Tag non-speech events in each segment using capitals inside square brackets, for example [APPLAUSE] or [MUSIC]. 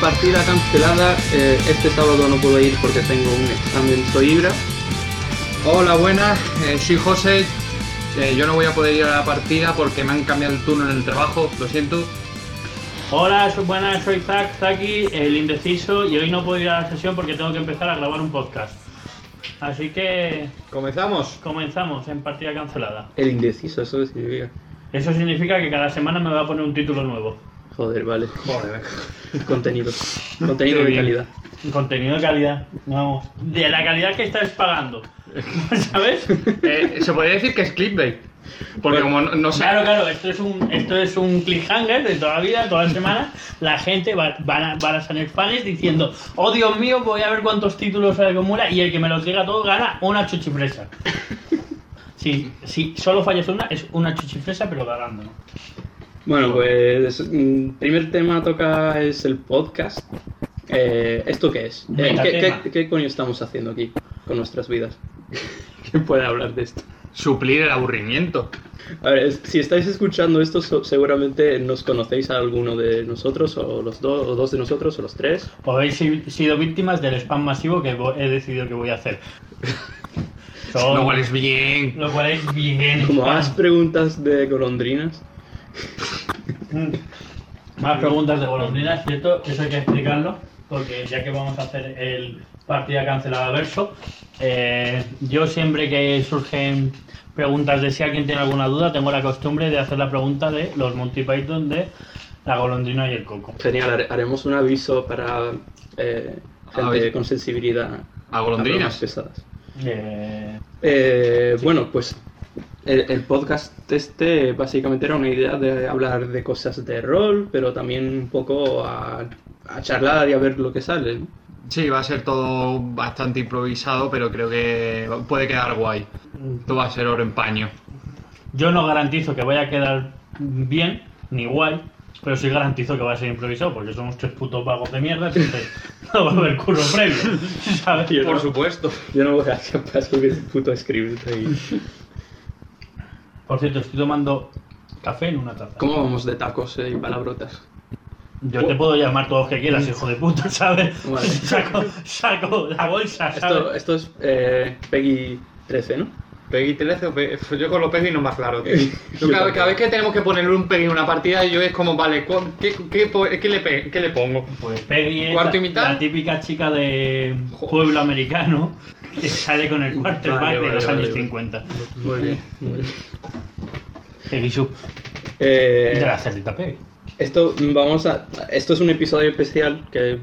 Partida cancelada. Eh, este sábado no puedo ir porque tengo un examen. Soy Ibra. Hola, buenas, eh, soy José. Eh, yo no voy a poder ir a la partida porque me han cambiado el turno en el trabajo, lo siento. Hola, soy buenas, soy Zach, Zaki, el indeciso, y hoy no puedo ir a la sesión porque tengo que empezar a grabar un podcast. Así que ¿Comenzamos? comenzamos en partida cancelada. El indeciso, eso significa. Eso significa que cada semana me va a poner un título nuevo. Joder, vale. Joder. Contenido. [LAUGHS] Contenido de calidad. Contenido de calidad, vamos. De la calidad que estáis pagando. [LAUGHS] ¿Sabes? Eh, se podría decir que es clickbait. Porque como no, no sé... Claro, claro, esto es un, esto es un cliffhanger de toda la vida, toda la [LAUGHS] semana. La gente va, van, a, van a salir fans diciendo, oh Dios mío, voy a ver cuántos títulos se acumula y el que me los diga todo gana una chuchifresa. Si, si solo fallas una, es una chuchifresa, pero ganando. ¿no? Bueno, pues. mm, Primer tema toca es el podcast. Eh, ¿Esto qué es? Eh, ¿qué, qué, qué coño estamos haciendo aquí con nuestras vidas? [LAUGHS] ¿Quién puede hablar de esto? Suplir el aburrimiento. A ver, si estáis escuchando esto, so- seguramente nos conocéis a alguno de nosotros, o los dos, o dos de nosotros, o los tres. O habéis si- sido víctimas del spam masivo que he decidido que voy a hacer. [LAUGHS] Son- Lo cual es bien. lo cual es bien. Como más preguntas de golondrinas. Mm. Más preguntas de golondrinas, ¿cierto? Eso hay que explicarlo, porque ya que vamos a hacer el partida cancelada verso, eh, yo siempre que surgen preguntas de si alguien tiene alguna duda, tengo la costumbre de hacer la pregunta de los Monty Python de la golondrina y el coco. Genial, hare- haremos un aviso para eh, gente con sensibilidad A golondrinas. pesadas. Eh, Eh, Bueno, pues el, el podcast este básicamente era una idea de hablar de cosas de rol, pero también un poco a, a charlar y a ver lo que sale. Sí, va a ser todo bastante improvisado, pero creo que puede quedar guay. Esto va a ser oro en paño. yo no garantizo que vaya a quedar bien, ni guay, pero sí garantizo que va a ser improvisado, porque somos tres putos vagos de mierda, entonces [LAUGHS] no va a haber curro previo, ¿sabes? Por no- supuesto. Yo no voy a ser puto escribir ahí. Por cierto, estoy tomando café en una taza. ¿Cómo vamos de tacos eh, y palabrotas? Yo te puedo llamar todos que quieras, hijo de puta, [LAUGHS] ¿sabes? Vale. Saco, saco la bolsa, Esto, ¿sabes? esto es eh, Peggy 13, ¿no? Peggy 13 o Peggy- Yo con los Peggy no más claro, tío. [LAUGHS] Yo cada, vez que tenemos que ponerle un Peggy en una partida, yo es como, vale, ¿cu- ¿qué, qué, po- qué le, pe- qué le pongo? Pues Peggy es ¿Cuarto y la- mitad? la típica chica de pueblo americano que sale con el quarterback Vale, de vale, los vale, años vale. 50. Muy bien. muy bien. Peggy Sue. Eh, De la cerdita Peggy. Esto vamos a. Esto es un episodio especial que,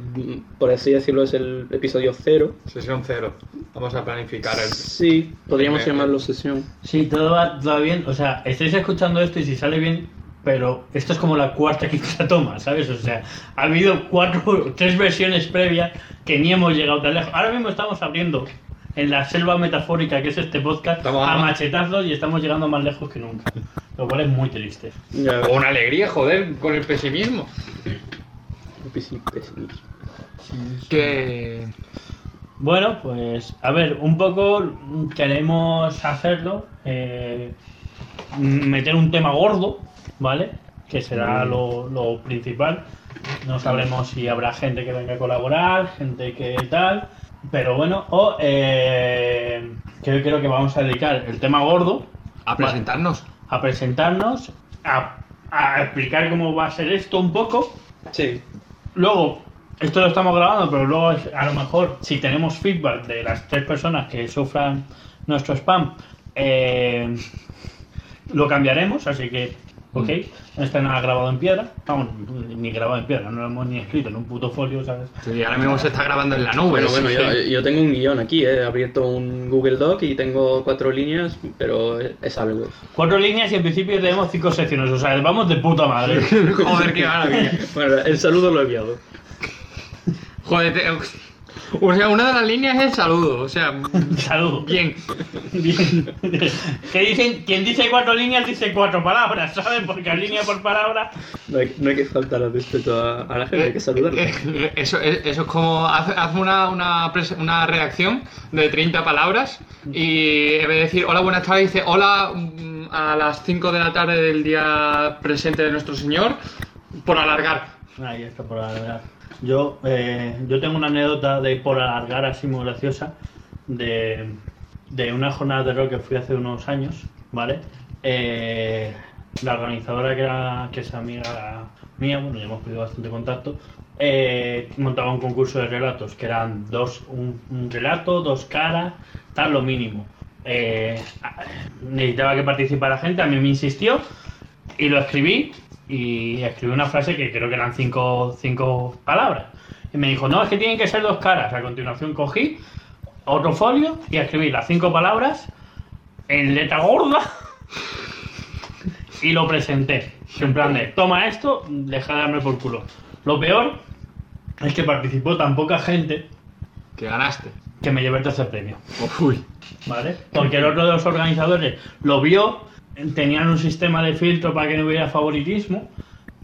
por así decirlo, es el episodio cero. Sesión cero. Vamos a planificar el... Sí, podríamos Primer- llamarlo sesión. Sí, todo va, todo va bien. O sea, estáis escuchando esto y si sale bien, pero esto es como la cuarta [LAUGHS] quinta toma, ¿sabes? O sea, ha habido cuatro, tres versiones previas que ni hemos llegado tan lejos. Ahora mismo estamos abriendo en la selva metafórica que es este podcast Estamos a machetazos y estamos llegando más lejos que nunca. Lo cual es muy triste. O una alegría, joder, con el pesimismo. pesi- pesimismo. Que... Bueno, pues a ver, un poco queremos hacerlo, eh, meter un tema gordo, ¿vale? Que será lo, lo principal. No sabremos si habrá gente que venga a colaborar, gente que tal, pero bueno, o eh, creo, creo que vamos a dedicar el tema gordo A presentarnos. a presentarnos, a, a explicar cómo va a ser esto un poco, Sí, Luego, esto lo estamos grabando, pero luego a lo mejor si tenemos feedback de las tres personas que sufran nuestro spam, eh, lo cambiaremos, así que, ok, no está nada grabado en piedra, vamos, ni grabado en piedra, no lo hemos ni escrito en un puto folio, ¿sabes? Sí, ahora mismo se está grabando en la nube. bueno, así bueno, yo, yo tengo un guion aquí, eh, he abierto un Google Doc y tengo cuatro líneas, pero es algo. Cuatro líneas y en principio tenemos cinco secciones, o sea, vamos de puta madre. [LAUGHS] Joder, qué maravilla. Bueno, el saludo lo he enviado. Joder, te- o sea, una de las líneas es el saludo. O sea, Salud. bien. Bien. que dicen, quien dice cuatro líneas dice cuatro palabras, ¿sabes? Porque línea por palabra No hay, no hay que faltar al respeto a, a la gente, hay que saludarla. Eh, Eso, es- eso es como haz, haz una, una, pres- una redacción de 30 palabras y en vez de decir hola, buenas tardes, dice hola mm, a las 5 de la tarde del día presente de nuestro Señor por alargar. Ahí está por alargar. Yo, eh, yo tengo una anécdota de por alargar así muy graciosa de, de una jornada de rock que fui hace unos años, ¿vale? Eh, la organizadora que, era, que es amiga mía, bueno, ya hemos pedido bastante contacto, eh, montaba un concurso de relatos que eran dos, un, un relato, dos caras, tal lo mínimo. Eh, necesitaba que participara gente, a mí me insistió y lo escribí y escribí una frase que creo que eran cinco, cinco palabras. Y me dijo, no, es que tienen que ser dos caras. A continuación cogí otro folio y escribí las cinco palabras en letra gorda y lo presenté. En plan de, toma esto, deja de darme por culo. Lo peor es que participó tan poca gente Que ganaste. que me llevé el tercer premio. Uy. ¿Vale? Porque el otro de los organizadores lo vio, tenían un sistema de filtro para que no hubiera favoritismo,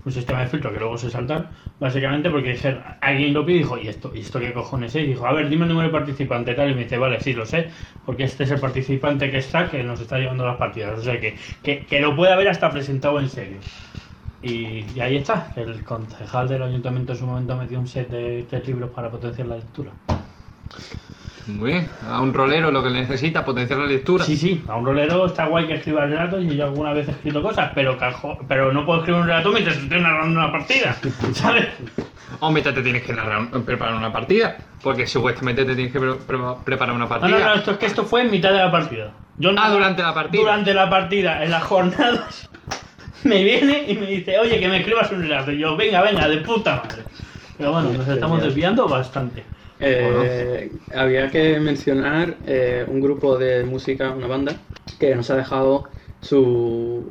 un sistema de filtro que luego se saltaron, básicamente porque alguien lo pidió y dijo, ¿y esto, ¿y esto qué cojones es? Y dijo, a ver, dime el número de participante tal, y me dice, vale, sí, lo sé, porque este es el participante que está, que nos está llevando las partidas, o sea que, que, que lo puede haber hasta presentado en serio. Y, y ahí está, el concejal del ayuntamiento en su momento me dio un set de tres libros para potenciar la lectura. Muy bien. A un rolero lo que necesita, potenciar la lectura. Sí, sí, a un rolero está guay que escriba relatos y yo alguna vez he escrito cosas, pero, cajo- pero no puedo escribir un relato mientras estoy narrando una partida, [LAUGHS] ¿sabes? O mientras te tienes que narrar, preparar una partida. Porque supuestamente te tienes que pre- pre- preparar una No, partida. no, no, esto es que esto fue en mitad de la partida. Yo Ah, durante la partida. Durante la partida, en las jornadas, [LAUGHS] me viene y me dice, oye, que me escribas un relato. Y yo, venga, venga, de puta madre. Pero bueno, nos estamos desviando bastante. Eh, había que mencionar eh, un grupo de música, una banda, que nos ha dejado su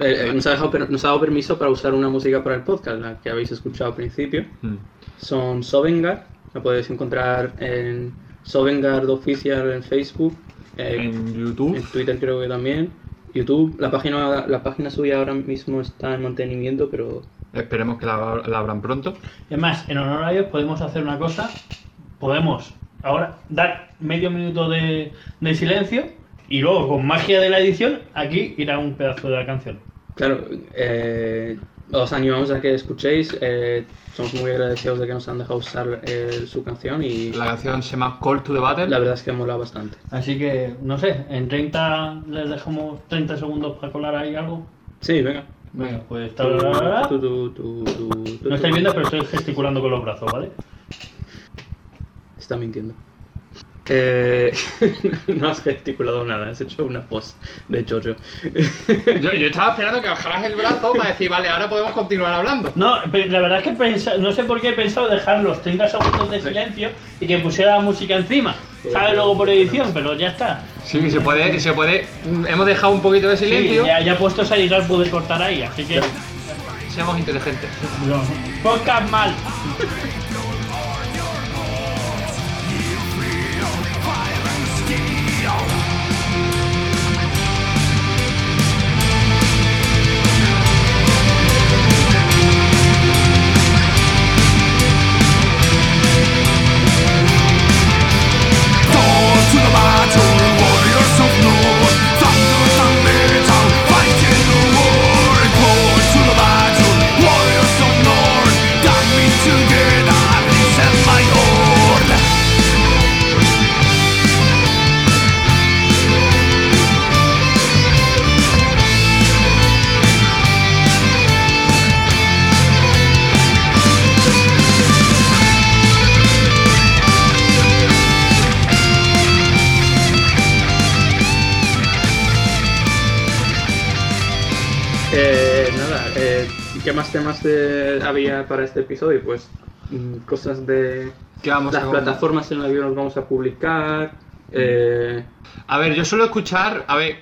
eh, eh, nos, ha dejado, nos ha dado permiso para usar una música para el podcast, la que habéis escuchado al principio. Mm. Son Sovengard, la podéis encontrar en Sovengard Official en Facebook, eh, En YouTube. en Twitter creo que también, YouTube. La página, la página suya ahora mismo está en mantenimiento, pero Esperemos que la, la abran pronto. Es más, en honor a ellos podemos hacer una cosa. Podemos ahora dar medio minuto de, de silencio y luego con magia de la edición aquí irá un pedazo de la canción. Claro, eh, os animamos a que escuchéis. eh, somos muy agradecidos de que nos han dejado usar eh, su canción y La canción se llama Call to the Battle. la verdad es que mola bastante. Así que, no sé, en 30 les dejamos 30 segundos para colar ahí algo. Sí, venga. Venga, pues... No estáis viendo, pero estoy gesticulando con los brazos, ¿vale? Está mintiendo. Eh, [LAUGHS] no has gesticulado nada, has hecho una pose de Jojo. Yo, yo estaba esperando que bajaras el brazo para decir, vale, ahora podemos continuar hablando. No, pero la verdad es que no sé por qué he pensado dejar los 30 segundos de silencio y que pusiera la música encima. ¿Sabes? Luego por edición, pero ya está. Sí, se puede, se puede. Hemos dejado un poquito de Sí, silencio. ya, ya puestos a editar pude cortar ahí, así que. Seamos inteligentes. no. Podcast mal. Eh, nada, eh, ¿qué más temas eh, había para este episodio? Pues mm, cosas de ¿Qué vamos las plataformas en las que nos vamos a publicar. eh, A ver, yo suelo escuchar, a ver,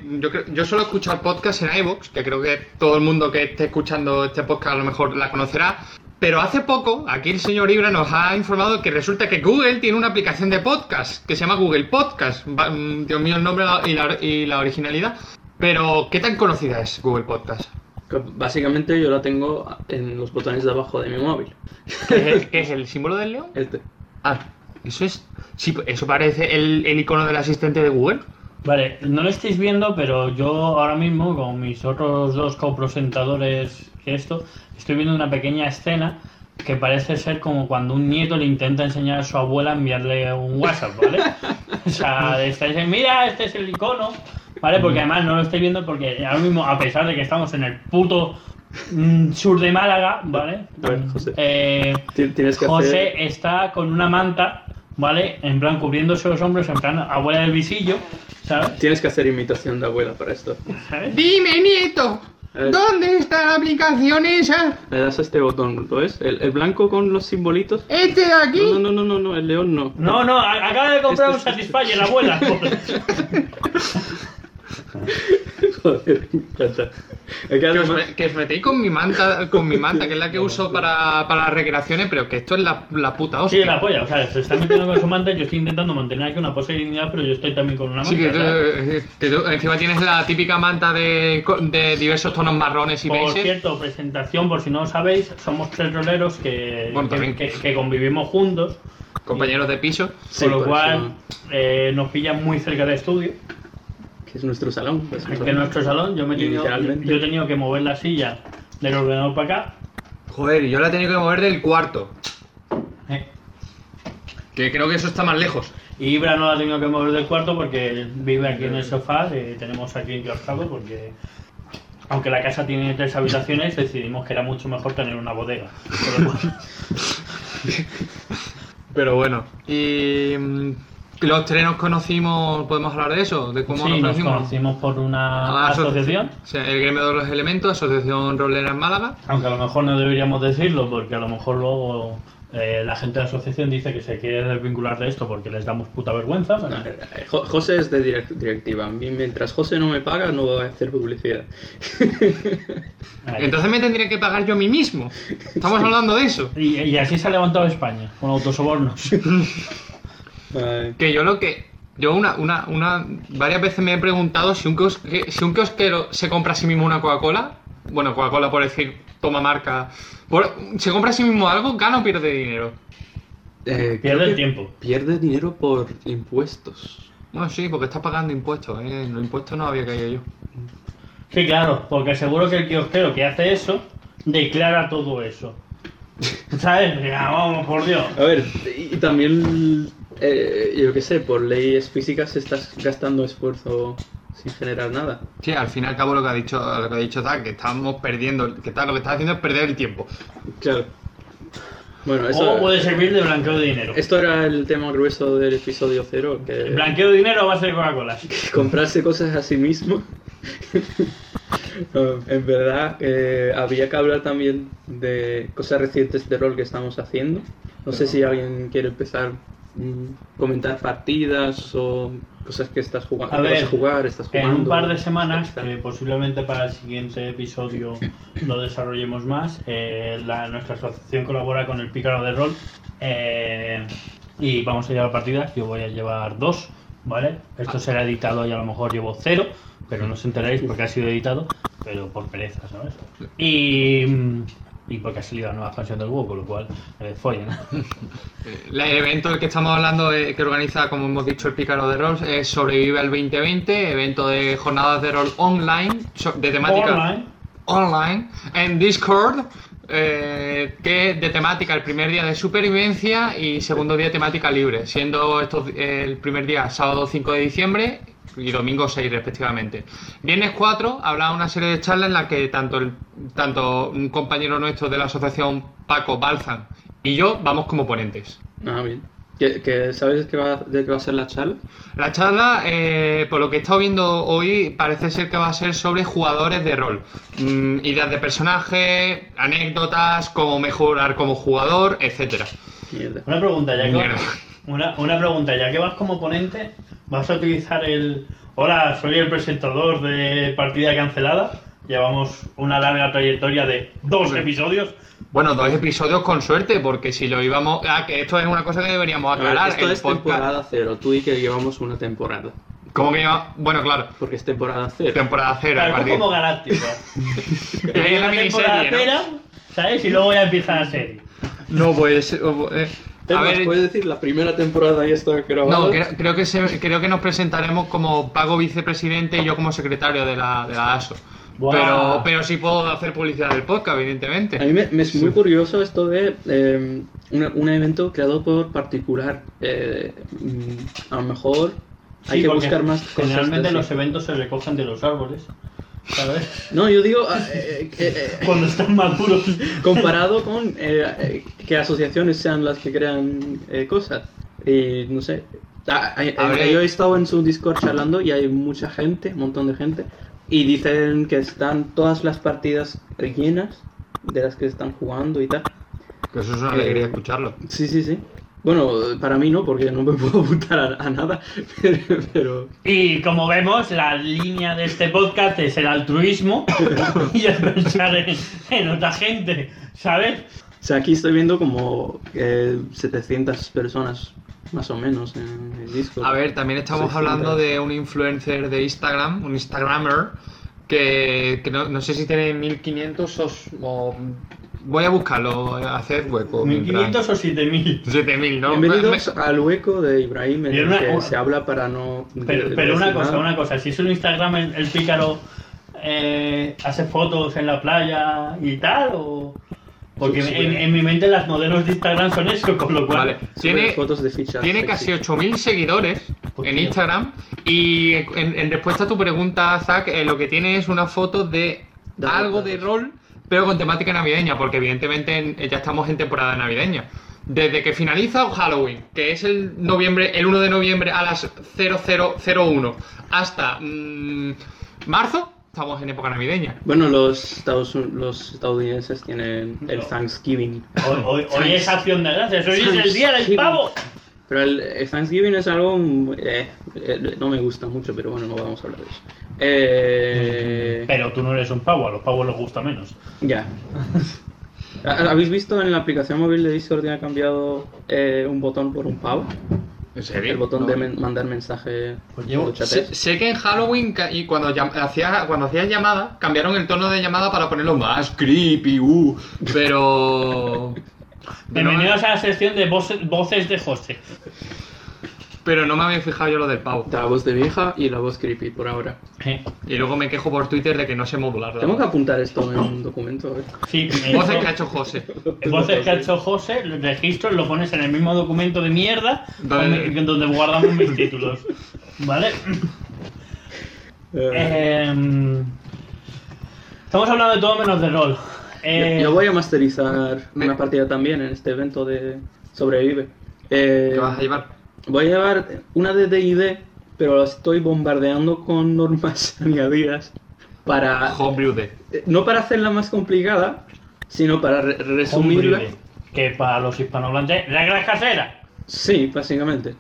yo, suelo escuchar podcast en iVoox, que creo que todo el mundo que esté escuchando este podcast a lo mejor la conocerá. Pero hace poco, aquí el señor Ibra nos ha informado que resulta que Google tiene una aplicación de podcast que se llama Google Podcast. Mm, Dios mío, el nombre y la, y la originalidad. Pero, ¿qué tan conocida es Google Podcast? Que básicamente yo la tengo en los botones de abajo de mi móvil. ¿Qué es el, qué es el símbolo del león? Este. Ah, eso es. Sí, eso parece el, el icono del asistente de Google. Vale, no lo estáis viendo, pero yo ahora mismo, con mis otros dos copresentadores que esto, estoy viendo una pequeña escena que parece ser como cuando un nieto le intenta enseñar a su abuela a enviarle un WhatsApp, ¿vale? [LAUGHS] O sea, de este, mira, este es el icono, ¿vale? Porque además no lo estoy viendo porque ahora mismo, a pesar de que estamos en el puto mm, sur de Málaga, ¿vale? José. Eh, Ti- Tienes que José hacer... está con una manta, ¿vale? En plan cubriéndose los hombros, en plan abuela del visillo, ¿sabes? Tienes que hacer imitación de abuela para esto. ¿Sabes? Dime, nieto, Eh. ¿dónde está la aplicación esa? Le das a este botón, ¿lo ves? El, el blanco con los simbolitos. ¿Este de aquí? No, no, no, no, no, el león no. No, no, a- acaba de comprar un Este- Satisfyer, abuela. [LAUGHS] [LAUGHS] [LAUGHS] Joder, me encanta. Es que Que os, me- que os metéis con mi manta, con mi manta, que es la que uso para, para las recreaciones, pero que esto es la, la puta Sí, hostia. la polla, o sea, se está metiendo con su manta, yo estoy intentando mantener aquí una pose de dignidad, pero yo estoy también con una manta. Sí, que tú, ¿sabes? eh, que tú encima tienes la típica manta de, de diversos tonos marrones y Por beiges. cierto, presentación, por si no lo sabéis, somos tres roleros que, Bueno, que, también. que- que convivimos juntos, compañeros de piso. Sí, con lo por cual eh, nos pillan muy cerca del estudio. Que es nuestro salón. pues, Que en nuestro salón yo, me he tenido, yo he tenido que mover la silla del ordenador para acá. Joder, y yo la he tenido que mover del cuarto. eh, Que creo que eso está más lejos. Y Ibra no la ha tenido que mover del cuarto porque vive aquí en el sofá, eh, tenemos aquí enclaustrado porque aunque la casa tiene tres habitaciones, decidimos que era mucho mejor tener una bodega. Lo [LAUGHS] cual- Pero bueno. Y mm, los tres nos conocimos, ¿podemos hablar de eso? ¿De cómo sí, nos nos conocimos? conocimos por una Ah, asociación, O sea, el gremio de los elementos, Asociación Rolera en Málaga. aunque a lo mejor no deberíamos decirlo porque a lo mejor luego eh, la gente de la asociación dice que se quiere desvincular de esto porque les damos puta vergüenza. pero- Eh, Jo- José es de direct- directiva. Mientras José no me paga, no voy a hacer publicidad. Entonces me tendría que pagar yo a mí mismo. Estamos hablando de eso. y, y así se ha levantado España, con autosobornos. [LAUGHS] Ay, Que yo lo que. Yo una, una, una. Varias veces me he preguntado si un, kios- que- si un kiosquero se compra a sí mismo una Coca-Cola. Bueno, Coca-Cola por decir, toma marca. por- ¿Se compra a sí mismo algo? ¿Gana o pierde dinero? eh, Pierde el tiempo. Pierde dinero por impuestos. Bueno, sí, porque está pagando impuestos. ¿eh? En los impuestos no había caído yo. Sí, claro, porque seguro que el kiosquero que hace eso declara todo eso. [LAUGHS] ¿Sabes? Vamos, por Dios. A ver, y también, eh, yo qué sé, por leyes físicas estás gastando esfuerzo sin generar nada. Sí, al fin y al cabo lo que ha dicho, lo que ha dicho Zach, que estamos perdiendo, que tal, lo que está haciendo es perder el tiempo. Claro. Bueno, O eso, puede servir de blanqueo de dinero. esto era el tema grueso del episodio cero, que Blanqueo de dinero a base de Coca-Cola. [LAUGHS] comprarse cosas a sí mismo. No, en verdad, eh, habría que hablar también de cosas recientes de rol que estamos haciendo. No sé si alguien quiere empezar comentar partidas o cosas que estás jugando. A vas ver, a jugar, estás En jugando. un par de semanas, Está. que posiblemente para el siguiente episodio lo desarrollemos más, eh, la- nuestra asociación colabora con el Pícaro de Rol eh, y vamos a llevar partidas. Yo voy a llevar dos, ¿vale? Esto será editado y a lo mejor llevo cero, pero no os enteréis porque ha sido editado, pero por pereza, ¿sabes? Y, y porque ha salido la nueva expansión del WoW, con lo cual, eh, follen. [LAUGHS] El evento del que estamos hablando, eh, que organiza, como hemos dicho, el Pícaro de Rol, es Sobrevive al 2020, evento de jornadas de rol online, de temática Online. online, en Discord, eh, que de temática el primer día de supervivencia y segundo día temática libre, siendo estos, eh, el primer día sábado 5 de diciembre y domingo 6 respectivamente. Viernes 4 habrá una serie de charlas en las que tanto, el, tanto un compañero nuestro de la asociación Paco Balzan y yo vamos como ponentes. Ah, bien. ¿Que, que sabes qué va, de qué va a ser la charla? La charla, eh, por lo que he estado viendo hoy, parece ser que va a ser sobre jugadores de rol. Mm, ideas de personaje, anécdotas, cómo mejorar como jugador, etcétera. Una pregunta, ya que una, una pregunta, ya que vas como ponente, ¿vas a utilizar el Hola, soy el presentador de partida cancelada? Llevamos una larga trayectoria de dos episodios. Bueno, dos episodios con suerte, porque si lo íbamos... Ah, que esto es una cosa que deberíamos aclarar. esto el es podcast- temporada cero. Tú y que llevamos una temporada. ¿Cómo que lleva? Bueno, claro, Porque es temporada cero. temporada cero. Claro, [LAUGHS] es como hay una Una temporada ¿no? entera, ¿sabes? Y luego ya empieza la serie. No, pues... eh, a ver, ¿puedes decir la primera temporada ya está grabada? No, creo, creo que se- creo que nos presentaremos como Pago vicepresidente y yo como secretario de la, de la ASO. Pero, pero sí puedo hacer publicidad del podcast, evidentemente. A mí me, me es muy curioso esto de eh, una- un evento creado por particular. Eh, mm, a lo mejor hay Sí, que buscar más cosas. Generalmente los eventos se recogen de los árboles. ¿Sabes? No, yo digo ah, eh, que, eh, Cuando están maduros. comparado con eh, eh, que asociaciones sean las que crean eh, cosas. Y no sé. Ah, ah, ver. eh, yo he estado en su Discord charlando y hay mucha gente, un montón de gente. Y dicen que están todas las partidas llenas de las que están jugando y tal. Que eso es una Eh, alegría escucharlo. Sí, sí, sí. Bueno, para mí no, porque no me puedo apuntar a, a nada. [LAUGHS] Pero, pero- Y como vemos, la línea de este podcast es el altruismo [LAUGHS] y el pensar en, en otra gente, ¿sabes? o sea, aquí estoy viendo como eh, 700 personas, más o menos, en el Discord. A ver, también estamos 600. hablando de un influencer de Instagram, un Instagrammer, que, que no, no sé si tiene 1500 o, o- Voy a buscarlo, hacer hueco. mientras- 1500 o 7000. 7000, ¿no? Bienvenidos al hueco de Ibrahim en el una- que se habla para no... Pero, de- pero una cosa, nada. una cosa, si es un Instagram el, el pícaro eh, hace fotos en la playa y tal, o... Porque Sí, sí. en, en mi mente las modelos de Instagram son eso, con lo cual... Vale, tiene, fotos de fichas tiene sexy. casi 8000 seguidores Hostia. en Instagram y en, en respuesta a tu pregunta, Zach, eh, lo que tiene es una foto de algo de rol, pero con temática navideña, porque evidentemente en- ya estamos en temporada navideña. Desde que finaliza Halloween, que es el noviembre, el 1 de noviembre a las 0001, hasta mm, marzo, estamos en época navideña. Bueno, los, Estados, los estadounidenses tienen el Thanksgiving. Hoy, hoy- hoy es acción de gracias, hoy es el día del pavo. Pero el, el Thanksgiving es algo... mm, eh, eh, no me gusta mucho, pero bueno, no vamos a hablar de eso. Eh, Pero tú no eres un pavo, a los pavos les gusta menos. Ya. ¿Ha- [LAUGHS] ¿Habéis visto en la aplicación móvil de Discord que ha cambiado eh, un botón por un pavo? ¿En serio? El botón No. de men- mandar mensaje Pues llevo- cuando Sé, sé que en Halloween y cuando llam- hacía cuando hacías llamada cambiaron el tono de llamada para ponerlo más creepy, uh, pero [LAUGHS] Bienvenidos a la sección de voces, voces de José. pero no me había fijado yo lo del pavo. La voz de vieja y la voz creepy por ahora. Eh, Y luego me quejo por Twitter de que no sé modular. la Tengo que apuntar esto en un documento. ver. Sí, Voces eso- que ha hecho José. Voces que ha hecho José, los registros lo pones en el mismo documento de mierda Vale. donde, donde guardamos mis títulos. ¿Vale? Eh, Eh, estamos hablando de todo menos de rol. Eh, yo, yo voy a masterizar una partida también en este evento de Sobrevive. Eh, ¿Qué vas a llevar? Voy a llevar una de D&D, pero la estoy bombardeando con normas [LAUGHS] añadidas para... Homebrew de. eh, No para hacerla más complicada, sino para re- resumirla. Que para los hispanohablantes, reglas caseras. Sí, básicamente.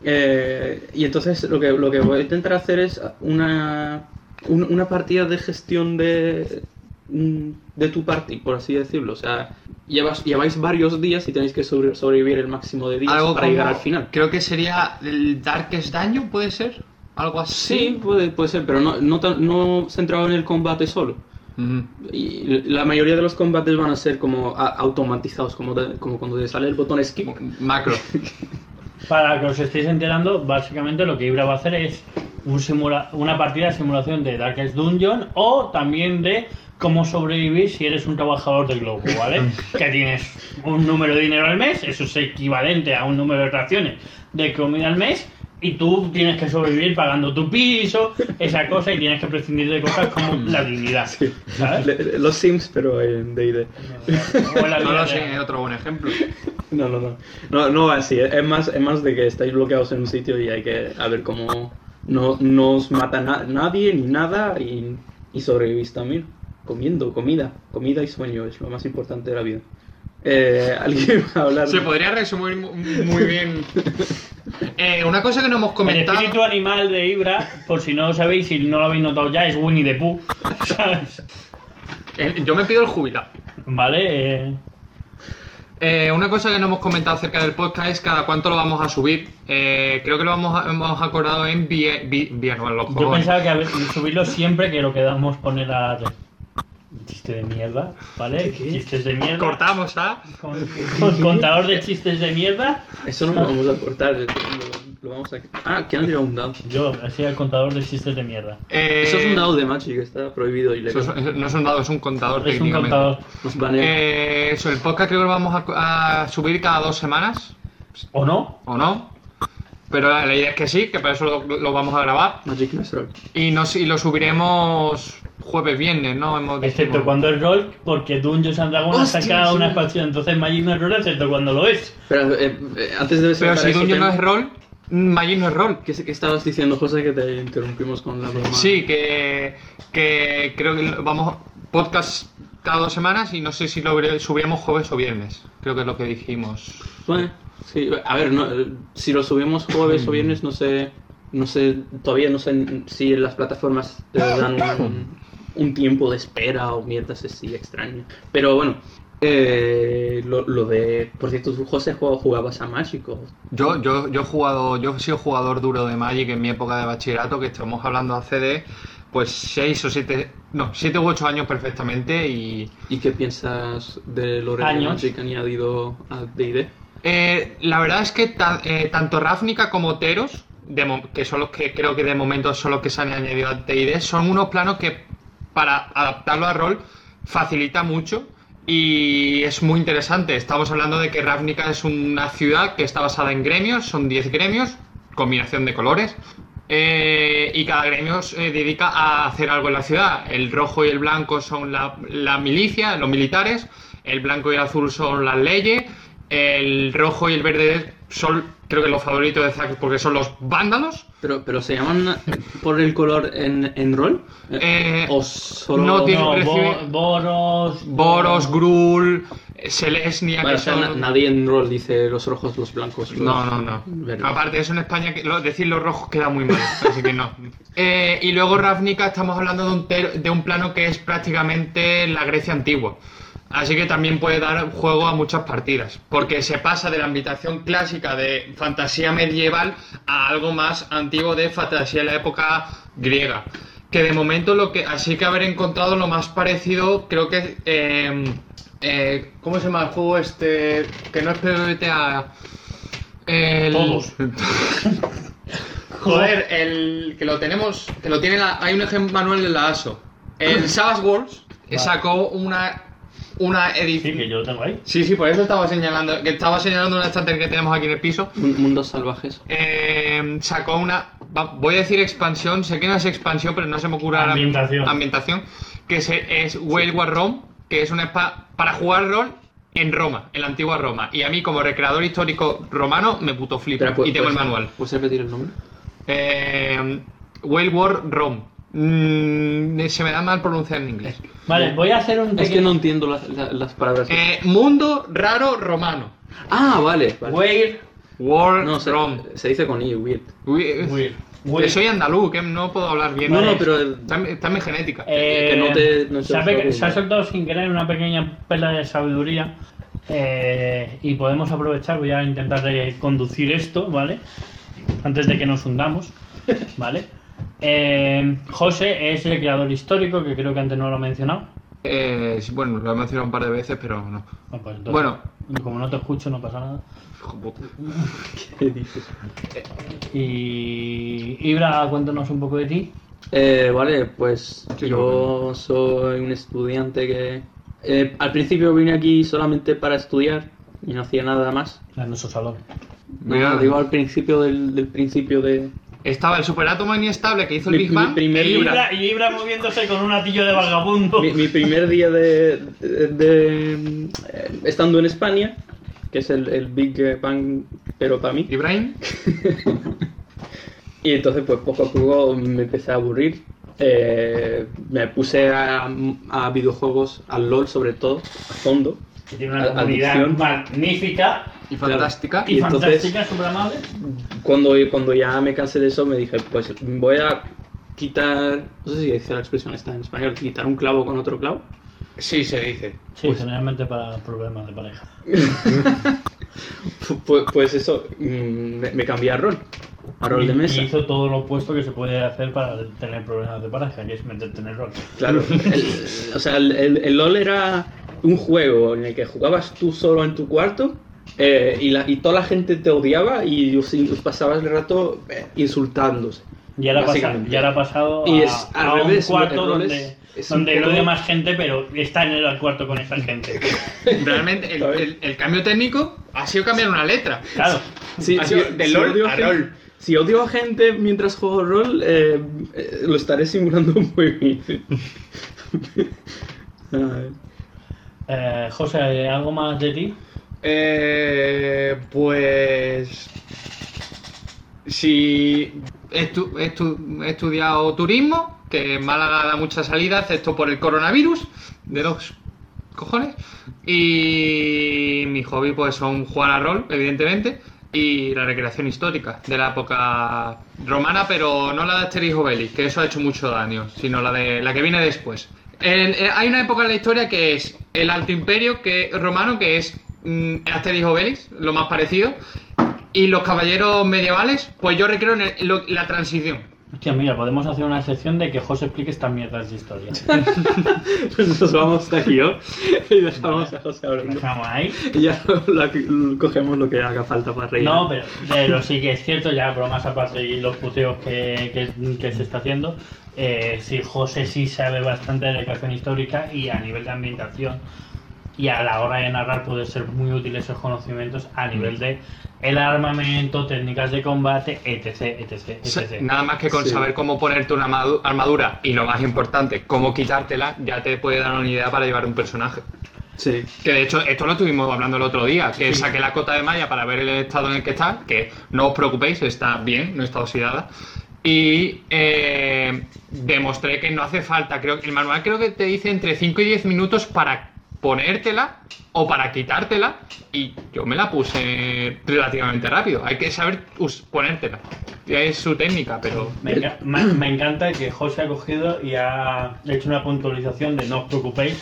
Eh, y entonces lo que, lo que voy a intentar hacer es una, un- una partida de gestión de, de tu party, por así decirlo. O sea, llevas, lleváis varios días y tenéis que sobre- sobrevivir el máximo de días Algo para como- llegar al final. Creo que sería el Darkest Daño, ¿puede ser? Algo así. Sí, puede, puede ser, pero no, no, no centrado en el combate solo. Y la mayoría de los combates van a ser como a- automatizados, como, de- como cuando te sale el botón skip. Macro. [LAUGHS] Para que os estéis enterando, básicamente lo que Ibra va a hacer es un simula- una partida de simulación de Darkest Dungeon o también de cómo sobrevivir si eres un trabajador del globo, ¿vale? [LAUGHS] que tienes un número de dinero al mes, eso es equivalente a un número de raciones de comida al mes y tú tienes que sobrevivir pagando tu piso, esa cosa, y tienes que prescindir de cosas como [LAUGHS] la dignidad, ¿sabes? Le- Los Sims, pero en D&D. No lo sé, es otro buen ejemplo. No, no, no. No, no va así. Es más, es más de que estáis bloqueados en un sitio y hay que a ver cómo no, no os mata na- nadie ni nada y, y sobrevivís también. Comiendo, comida. Comida y sueño es lo más importante de la vida. Eh, ¿Alguien [LAUGHS] va a hablar? Se podría resumir mu- muy bien. [LAUGHS] Eh, una cosa que no hemos El comentado. espíritu animal de Ibra, por si no lo sabéis, si no lo habéis notado ya, es Winnie the Pooh, [LAUGHS] ¿sabes? Eh, yo me pido el jubilado. ¿Vale? Eh, Eh, una cosa que no hemos comentado acerca del podcast es cada cuánto lo vamos a subir. Eh, creo que lo vamos a- hemos acordado en bi- bi- bianual. Los yo pensaba que a ver, subirlo siempre que lo quedamos poner a la red. Chiste de mierda, ¿vale? Chistes de mierda. Cortamos, ¿ah? Con, con contador de chistes de mierda. Eso no lo vamos a cortar. Lo, lo vamos a... Ah, que han tirado un dado. Yo, así el contador de chistes de mierda. Eh, Eso es un dado de Magic, está prohibido y eso no es un dado, es un contador Es un contador. Banean. Eh, eso, el podcast creo que lo vamos a, a subir cada dos semanas, ¿O no? ¿o no? Pero la, la idea es que sí, que para eso lo, lo vamos a grabar. Magic. Y, nos, y lo subiremos jueves, viernes, ¿no? Hemos Excepto dijimos- cuando es rol, porque Dungeons and Dragons ha Hostia, sacado sí. una expansión. Entonces Magic no es rol, excepto cuando lo es. Pero eh, eh, antes de Pero si Dungeon no es rol, Magic no es rol. ¿Qué, qué estabas diciendo, José, que te interrumpimos con la broma? Sí, que, que creo que vamos podcast cada dos semanas y no sé si lo subiremos jueves o viernes. Creo que es lo que dijimos. Bueno, sí, a ver, no, si lo subimos jueves o viernes, no sé, no sé, todavía no sé si en las plataformas te dan [LAUGHS] un, tiempo de espera o mierdas así extraño. Pero bueno, eh, lo, lo de, por cierto, tú, José, jugabas, jugabas a Magic o- Yo, yo, yo he jugado, yo he sido jugador duro de Magic en mi época de bachillerato, que estamos hablando hace de pues seis o siete, no, siete u ocho años perfectamente y ¿Y qué piensas de lo de Años. Magic añadido a D&D? Eh, la verdad es que ta- eh, tanto Ravnica como Teros, de que son los que creo que de momento son los que se han añadido a TID, son unos planos que para adaptarlo a rol facilita mucho y es muy interesante. Estamos hablando de que Ravnica es una ciudad que está basada en gremios, son 10 gremios, combinación de colores. eh, y cada gremio se dedica a hacer algo en la ciudad. El rojo y el blanco son la, la milicia, los militares. El blanco y el azul son las leyes. El rojo y el verde son, creo que los favoritos de Zack, porque son los vándalos. Pero, pero se llaman por el color en, en rol? Eh, ¿O solo...? no tiene- No, recibe- Bo- Boros. Boros, Grul, Selesnia, Vale, que o sea, son... na- nadie en rol dice los rojos, los blancos. los No, no, no. Aparte, eso en España, que lo- decir los rojos queda muy mal, así que no. Eh, y luego Ravnica estamos hablando de un, ter- de un plano que es prácticamente la Grecia antigua. Así que también puede dar juego a muchas partidas, porque se pasa de la ambientación clásica de fantasía medieval a algo más antiguo de fantasía de la época griega. Que de momento lo que así que haber encontrado lo más parecido creo que eh, eh, ¿cómo se llama el juego este que no es PBTA? El... Todos. [LAUGHS] Joder, el que lo tenemos, que lo tiene la, hay un ejemplo manual de la ASO. El Savage Worlds Vale. sacó una una Sí, edición. que yo lo tengo ahí. Sí, sí, por eso estaba señalando, que estaba señalando una estantería que tenemos aquí en el piso. Mun- Mundos salvajes. Eh, sacó una, voy a decir expansión, sé que no es expansión, pero no se me ocurre ahora mismo. Ambientación. Ambientación, que se- es World War Rome, que es una espa- para jugar rol en Roma, en la antigua Roma. Y a mí, como recreador histórico romano, me puto flipa. Espera, ¿pu- y tengo el puedes- manual. ¿Puedes repetir el nombre? Eh, World War Rome. Mm, se me da mal pronunciar en inglés. Vale, voy a hacer un Es que no entiendo las, la- las palabras. Eh, mundo raro romano. ah, vale. vale. Weird. War No, se, dice con I, weird. Weird. que Weird. soy andaluz, que no puedo hablar bien. No, no, pero... el- Está, en- está en mi genética. Eh, que no te- no te se, ha, preocupes. pe- se ha soltado sin querer una pequeña perla de sabiduría eh, y podemos aprovechar, voy a intentar eh, conducir esto, ¿vale? Antes de que nos hundamos, ¿vale? Eh, José es el creador histórico, que creo que antes no lo he mencionado. Eh, sí, bueno, lo he mencionado un par de veces, pero no. Ah, pues entonces, Bueno. Como no te escucho, no pasa nada. [LAUGHS] ¿Qué dices? Y Ibra, cuéntanos un poco de ti. Eh, vale, pues Sí, yo soy un estudiante que... eh, al principio vine aquí solamente para estudiar y no hacía nada más. En nuestro salón. Mira. No, digo al principio del, del principio de... Estaba el superátomo inestable que hizo el Mi- Big mi Bang. primer Y Ibra. Y Ibra moviéndose con un atillo de vagabundo. Mi, mi primer día de, de- de- estando en España, que es el, el Big Bang, pero para mí. Ibrahim. [LAUGHS] Y entonces, pues poco a poco me empecé a aburrir. Eh, me puse a, a videojuegos, al LOL sobre todo, a fondo. Que tiene una comunidad magnífica Y fantástica. y, Y entonces- fantástica, súper amable. Cuando, cuando ya me cansé de eso, me dije, pues voy a quitar, no sé si dice la expresión esta en español, quitar un clavo con otro clavo. Sí, se dice. Sí, generalmente para problemas de pareja. [LAUGHS] Pues, pues eso, mm, me, me cambié a rol. a rol de Y- mesa. Y hizo todo lo opuesto que se puede hacer para tener problemas de pareja, que es meterte en el rol. Claro, el- o sea, el, el- el LOL era un juego en el que jugabas tú solo en tu cuarto eh, y, la, y toda la gente te odiaba y os, pasabas el rato eh, insultándose. Y ahora, pasa, y ahora ha pasado Y a, es al a revés, un cuarto donde, es- un donde lo poco- odia más gente, pero está en el cuarto con esa gente. [LAUGHS] Realmente, el, el- el cambio técnico ha sido cambiar una letra. Claro. Sí, Ha sí, sido de si LOL odio a gente- rol. Si odio a gente mientras juego rol, eh, eh, lo estaré simulando [LAUGHS] muy bien. A ver. Eh, José, ¿algo más de ti? Eh, pues. Si he, estu- he estu- he estudiado turismo, que en Málaga da mucha salida, excepto por el coronavirus, de los cojones. Y mi hobby, pues, son jugar a rol, evidentemente, y la recreación histórica de la época romana, pero no la de Asterix Obelix, que eso ha hecho mucho daño, sino la de la que viene después. Eh, hay una época en la historia que es el Alto Imperio que, romano, que es Asterix Obelix, lo más parecido, y los caballeros medievales, pues yo recreo en el- lo- la transición. Hostia, mira, podemos hacer una sección de que José explique estas mierdas de historia. [LAUGHS] Pues nos vamos de aquí yo [LAUGHS] y dejamos a José hablando. Dejamos ahí. Y ya [LAUGHS] la- cogemos lo que haga falta para reír. No, pero, pero sí que es cierto, ya bromas aparte y los puteos que, que- que se está haciendo, eh, sí, José sí sabe bastante de recreación histórica y a nivel de ambientación y a la hora de narrar puede ser muy útil esos conocimientos a nivel de el armamento, técnicas de combate, etc, etc, etc. Nada más que con Sí. saber cómo ponerte una armadu- armadura y lo más importante, cómo quitártela, ya te puede dar una idea para llevar un personaje. Sí. Que de hecho, esto lo estuvimos hablando el otro día, que saqué la cota de malla para ver el estado en el que está, que no os preocupéis, está bien, no está oxidada. Y eh, demostré que no hace falta, creo que el manual creo que te dice entre 5 y 10 minutos para ponértela o para quitártela y yo me la puse relativamente rápido. Hay que saber ponértela. Es su técnica, pero... Me, me- me encanta que José ha cogido y ha hecho una puntualización de no os preocupéis,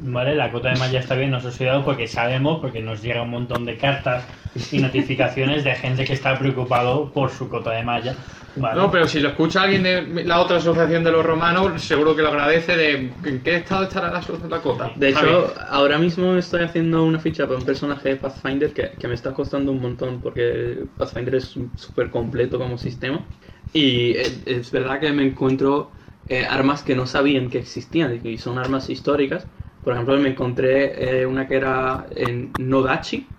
¿vale? La cota de malla está bien, no os he porque sabemos, porque nos llega un montón de cartas y notificaciones de gente que está preocupado por su cota de malla, ¿vale? No, pero si lo escucha alguien de la otra asociación de los romanos, seguro que lo agradece de en qué estado estará la, la cota. De hecho, ahora mismo estoy haciendo una ficha para un personaje de Pathfinder que, que me está costando un montón porque Pathfinder es súper completo como sistema. Y es, es verdad que me encuentro eh, armas que no sabían que existían y son armas históricas. Por ejemplo, me encontré eh, una que era en Nodachi.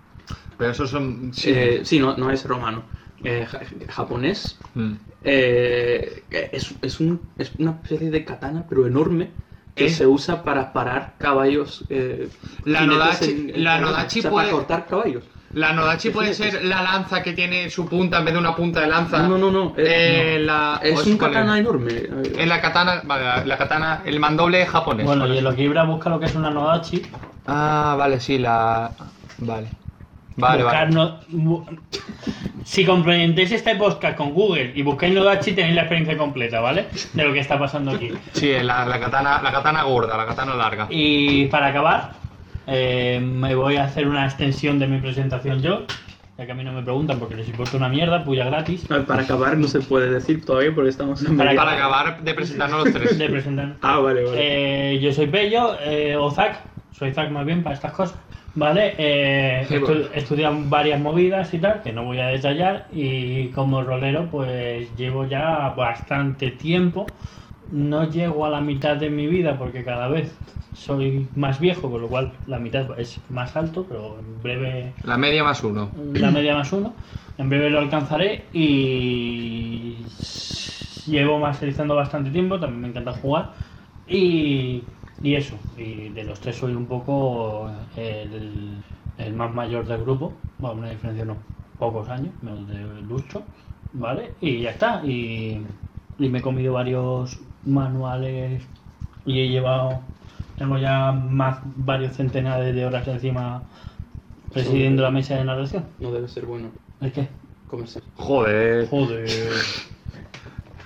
Pero esos son... Sí, sí no, no es romano. Eh, ja- japonés. Mm. Eh, es, es, un- es una especie de katana, pero enorme, que ¿Eh? se usa para parar caballos. eh, La Nodachi- la. Nodachi O sea, puede- para cortar caballos. La Nodachi puede ser la lanza que tiene su punta en vez de una punta de lanza. No, no, no. Eh, no. la- es pues, un ¿cuál katana es? enorme. En la katana, vale, la- la katana, el mandoble japonés. Bueno, Vale. y en lo que Ibra busca lo que es una Nodachi, Ah, vale, sí, la... Vale. Vale, buscar vale. no- si complementéis este podcast con Google y buscáis Nodachi tenéis la experiencia completa, ¿vale? De lo que está pasando aquí. Sí, la, la katana, la katana gorda, la katana larga. Y para acabar, eh, me voy a hacer una extensión de mi presentación yo, ya que a mí no me preguntan porque les importa una mierda, puya gratis, Para acabar no se puede decir todavía porque estamos en Para acabar de presentarnos los tres. de presentar. Ah, vale, vale. Eh, yo soy Pello, eh, o Zac, soy Zac más bien para estas cosas, ¿vale? Eh, Sí, estu- bueno. he estudiado varias movidas y tal, que no voy a detallar, y como rolero pues llevo ya bastante tiempo, no llego a la mitad de mi vida porque cada vez soy más viejo, con lo cual la mitad es más alto, pero en breve La media más uno. la media más uno. En breve lo alcanzaré y llevo masterizando bastante tiempo, también me encanta jugar. Y, y eso, y de los tres soy un poco el, el más mayor del grupo, bueno, una diferencia no, pocos años, menos de Lucho, ¿vale? Y ya está, y, y me he comido varios manuales y he llevado, tengo ya más varios centenares de horas encima presidiendo la mesa de narración. No debe ser bueno ¿Es qué? comerse. Joder. Joder.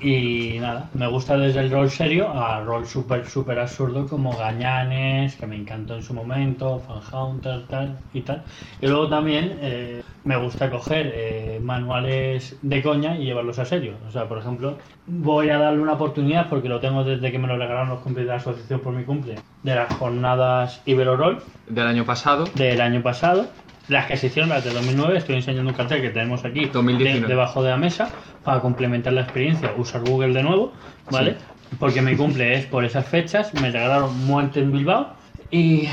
Y nada, me gusta desde el rol serio a rol súper, súper absurdo como Gañanes, que me encantó en su momento, Fanhunter, tal y tal. Y luego también eh, me gusta coger eh, manuales de coña y llevarlos a serio. O sea, por ejemplo, voy a darle una oportunidad porque lo tengo desde que me lo regalaron los cumples de la asociación por mi cumple, de las jornadas Ibero Roll Del año pasado. del año pasado. Las que se hicieron, las de 2009, estoy enseñando un cartel que tenemos aquí 2019. de- debajo de la mesa para complementar la experiencia. Usar Google de nuevo, ¿vale? Porque mi cumple es por esas fechas. Me regalaron Muerte en Bilbao y.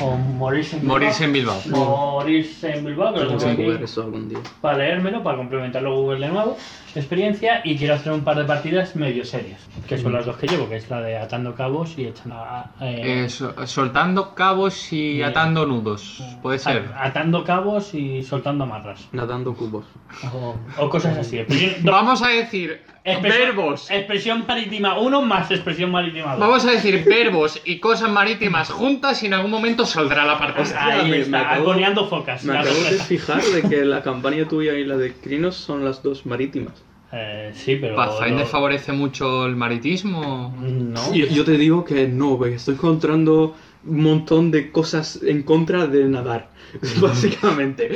O Morirse en Bilbao. Morirse en Bilbao. Morirse en Bilbao, que lo Tengo aquí eso algún día. para leérmelo, para complementarlo Google de nuevo, experiencia, y quiero hacer un par de partidas medio serias, que Mm. son las dos que llevo, que es la de atando cabos y echando a- eh, Eh, so- soltando cabos y Eh, atando nudos. Puede ser. atando cabos y soltando amarras, Nadando cubos. o, o cosas así. Vamos a decir expresión- verbos. Expresión marítima 1 más expresión marítima 2. Vamos a decir verbos y cosas marítimas juntas y en algún momento saldrá la parte. Ahí me- me está, acabo- agoneando focas. Me acabo de fijar de que la campaña tuya y la de Crinos son las dos marítimas. Eh, sí, pero... ¿Pathfinder lo- favorece mucho el maritismo? No. Yo, yo te digo que no, porque estoy encontrando un montón de cosas en contra de nadar, [LAUGHS] básicamente.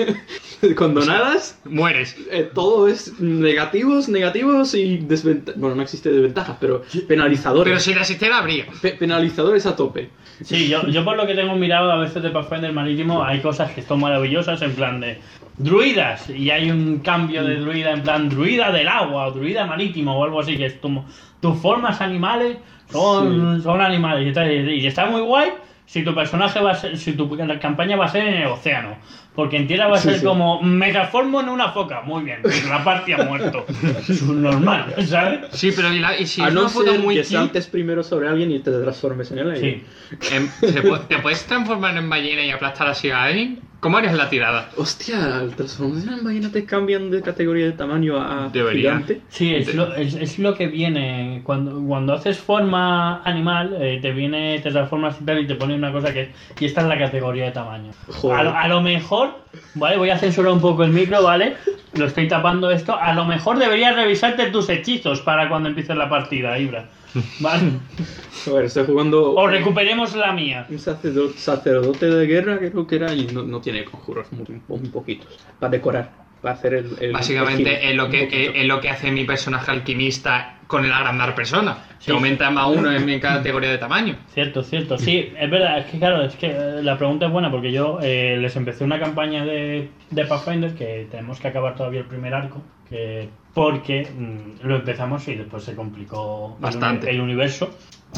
[LAUGHS] Cuando nadas, Mueres. eh, todo es negativos, negativos y desventajas. Bueno, no existe desventajas, pero penalizadores. Pero si la existiera habría. Pe- penalizadores a tope. Sí, yo, yo por lo que tengo mirado a veces de Pathfinder Marítimo hay cosas que son maravillosas en plan de druidas y hay un cambio de druida en plan druida del agua o druida marítimo o algo así que es como tus formas animales son, son animales y, está muy guay si tu personaje va a ser, si tu campaña va a ser en el océano. Porque en tierra va a Sí, ser sí. como me transformo en una foca, muy bien, la parte ha muerto. [LAUGHS] Es normal, ¿sabes? Sí, pero y, la- y si a es no una muy que saltes primero sobre alguien y te transformes en él. Sí. em, ¿se pu- ¿te puedes transformar en ballena y aplastar así a alguien? ¿Cómo harías la tirada? Hostia, al transformación en ballena te cambian de categoría de tamaño a Debería. gigante. Sí, es lo, es, es lo que viene. Cuando, cuando haces forma animal, eh, te viene, te transformas y tal, y te pone una cosa que. Y esta es la categoría de tamaño. Joder. A lo, a lo mejor, ¿vale? Voy a censurar un poco el micro, ¿vale? Lo estoy tapando esto. A lo mejor deberías revisarte tus hechizos para cuando empieces la partida, Ibra. [LAUGHS] ¿Vale? Joder, estoy jugando O recuperemos la mía. un sacerdote, sacerdote de guerra, creo que era, y no, no tiene conjuros, muy, muy poquitos. Para decorar, para hacer el. el- Básicamente el es lo, que, es lo que hace mi personaje alquimista con el agrandar persona. Sí. Que aumenta más uno en mi categoría de tamaño. Cierto, cierto. Sí, es verdad, es que claro, es que eh, la pregunta es buena porque yo eh, les empecé una campaña de, de Pathfinder que tenemos que acabar todavía el primer arco, que porque mm, lo empezamos y después se complicó el Bastante. uni- el, universo.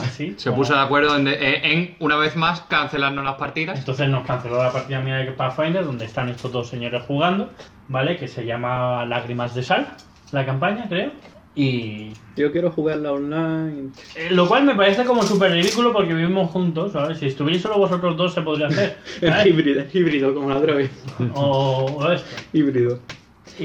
Así. Se como- puso de acuerdo en, de- en, una vez más, cancelarnos las partidas. Entonces nos canceló la partida mía de Pathfinder, donde están estos dos señores jugando, ¿vale? Que se llama Lágrimas de Sal, la campaña, creo. Y Yo quiero jugarla online. eh, lo cual me parece como súper ridículo porque vivimos juntos, ¿sabes? Si estuvierais solo vosotros dos se podría hacer. [LAUGHS] Es híbrido, es híbrido, como la vez. o, o esto. Híbrido.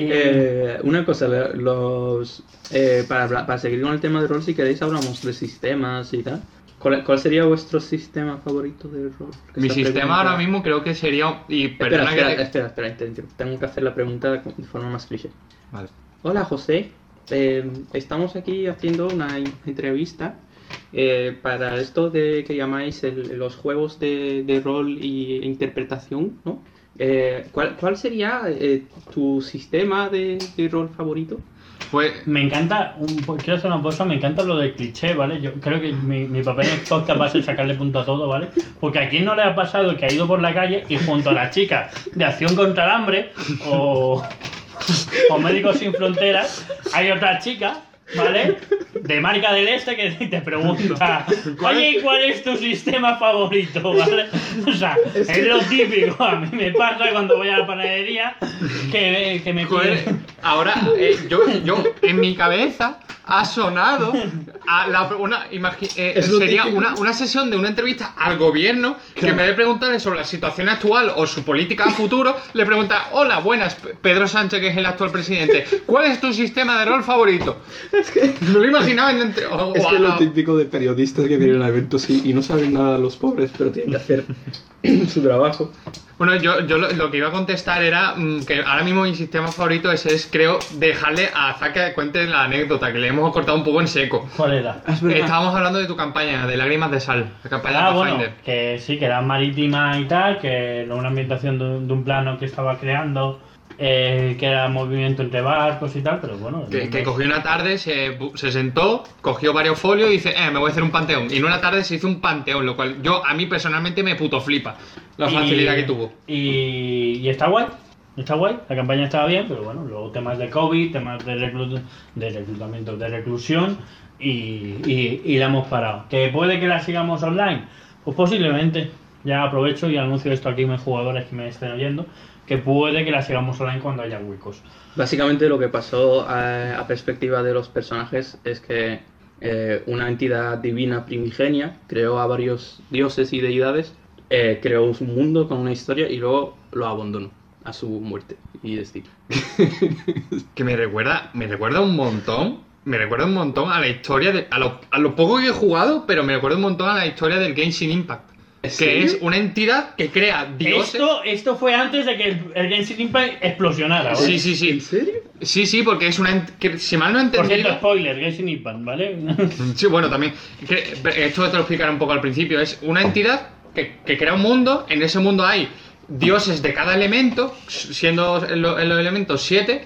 Eh, una cosa, los eh, para, para seguir con el tema de rol, si queréis hablamos de sistemas y tal. ¿Cuál, cuál sería vuestro sistema favorito de rol? Mi sistema pregunta- ahora mismo creo que sería. Y Espera, perdona espera, que espera, tengo que hacer la pregunta de forma más cliché. Vale. Hola José, Eh, estamos aquí haciendo una entrevista eh, para esto de que llamáis el- los juegos de, de rol y interpretación, ¿no? Eh, ¿cuál, sería eh, tu sistema de, de rol favorito? Pues Me encanta, un, quiero hacer una cosa, me encanta lo del cliché, ¿vale? Yo creo que mi, papel el podcast va a sacarle punto a todo, ¿vale? Porque a quién no le ha pasado que ha ido por la calle y junto a la chica de Acción contra el Hambre o, o Médicos Sin Fronteras hay otra chica, ¿vale? De marca del este que [LAUGHS] te pregunta, oye, ¿y cuál es tu sistema favorito? ¿Vale? O sea, es lo típico, a mí me pasa cuando voy a la panadería que, que me Joder, piden- ahora eh, yo, yo en mi cabeza ha sonado a la, una, imagi- eh, sería una, una sesión de una entrevista al gobierno que en vez de preguntarle sobre la situación actual o su política a futuro, le pregunta, hola, buenas, Pedro Sánchez, que es el actual presidente, ¿cuál es tu sistema de rol favorito? Me lo imaginaba en entre... oh, Es que lo wow. típico de periodistas que vienen a eventos y, y no saben nada los pobres, pero tienen que hacer [CLEARS THROAT] su trabajo. Bueno, yo, yo lo, lo que iba a contestar era mm, que ahora mismo mi sistema favorito es, es creo, dejarle a Zaka que cuente la anécdota, que le hemos cortado un poco en seco. ¿Cuál era? Es verdad. Estábamos hablando de tu campaña, de Lágrimas de Sal, la campaña Ah, de bueno, que sí, que era marítima y tal, que era una ambientación de, de un plano que estaba creando, eh, que era movimiento entre barcos y tal, pero bueno. Que, que cogió una tarde, se, se sentó, cogió varios folios y dice, eh, me voy a hacer un panteón. Y en una tarde se hizo un panteón, lo cual yo, a mí personalmente me puto flipa la y- facilidad que tuvo. Y, y está guay, está guay, la campaña estaba bien, pero bueno, luego temas de COVID, temas de, reclut- de reclutamiento, de reclusión y, y, y la hemos parado. ¿Que puede que la sigamos online? Pues posiblemente. Ya aprovecho y anuncio esto aquí a mis jugadores que me estén oyendo, que puede que la sigamos online cuando haya huecos. Básicamente lo que pasó a, a perspectiva de los personajes es que eh, una entidad divina primigenia creó a varios dioses y deidades, eh, creó un mundo con una historia y luego lo abandonó a su muerte y destino. [LAUGHS] Que me recuerda, me recuerda un montón, me recuerda un montón a la historia, de, a, lo, a lo poco que he jugado, pero me recuerda un montón a la historia del Genshin Impact. ¿En Que es una entidad que crea dioses. Esto, esto fue antes de que el, el Genshin Impact explosionara, ¿vale? Sí, sí, sí. ¿En serio? Sí, sí, porque es una. Que, si mal no he Por cierto, entendido. spoiler, Genshin Impact, ¿vale? [LAUGHS] Sí, bueno, también. que- esto te lo explicaré un poco al principio. Es una entidad que, que crea un mundo. En ese mundo hay dioses de cada elemento, siendo en, lo- en los elementos siete.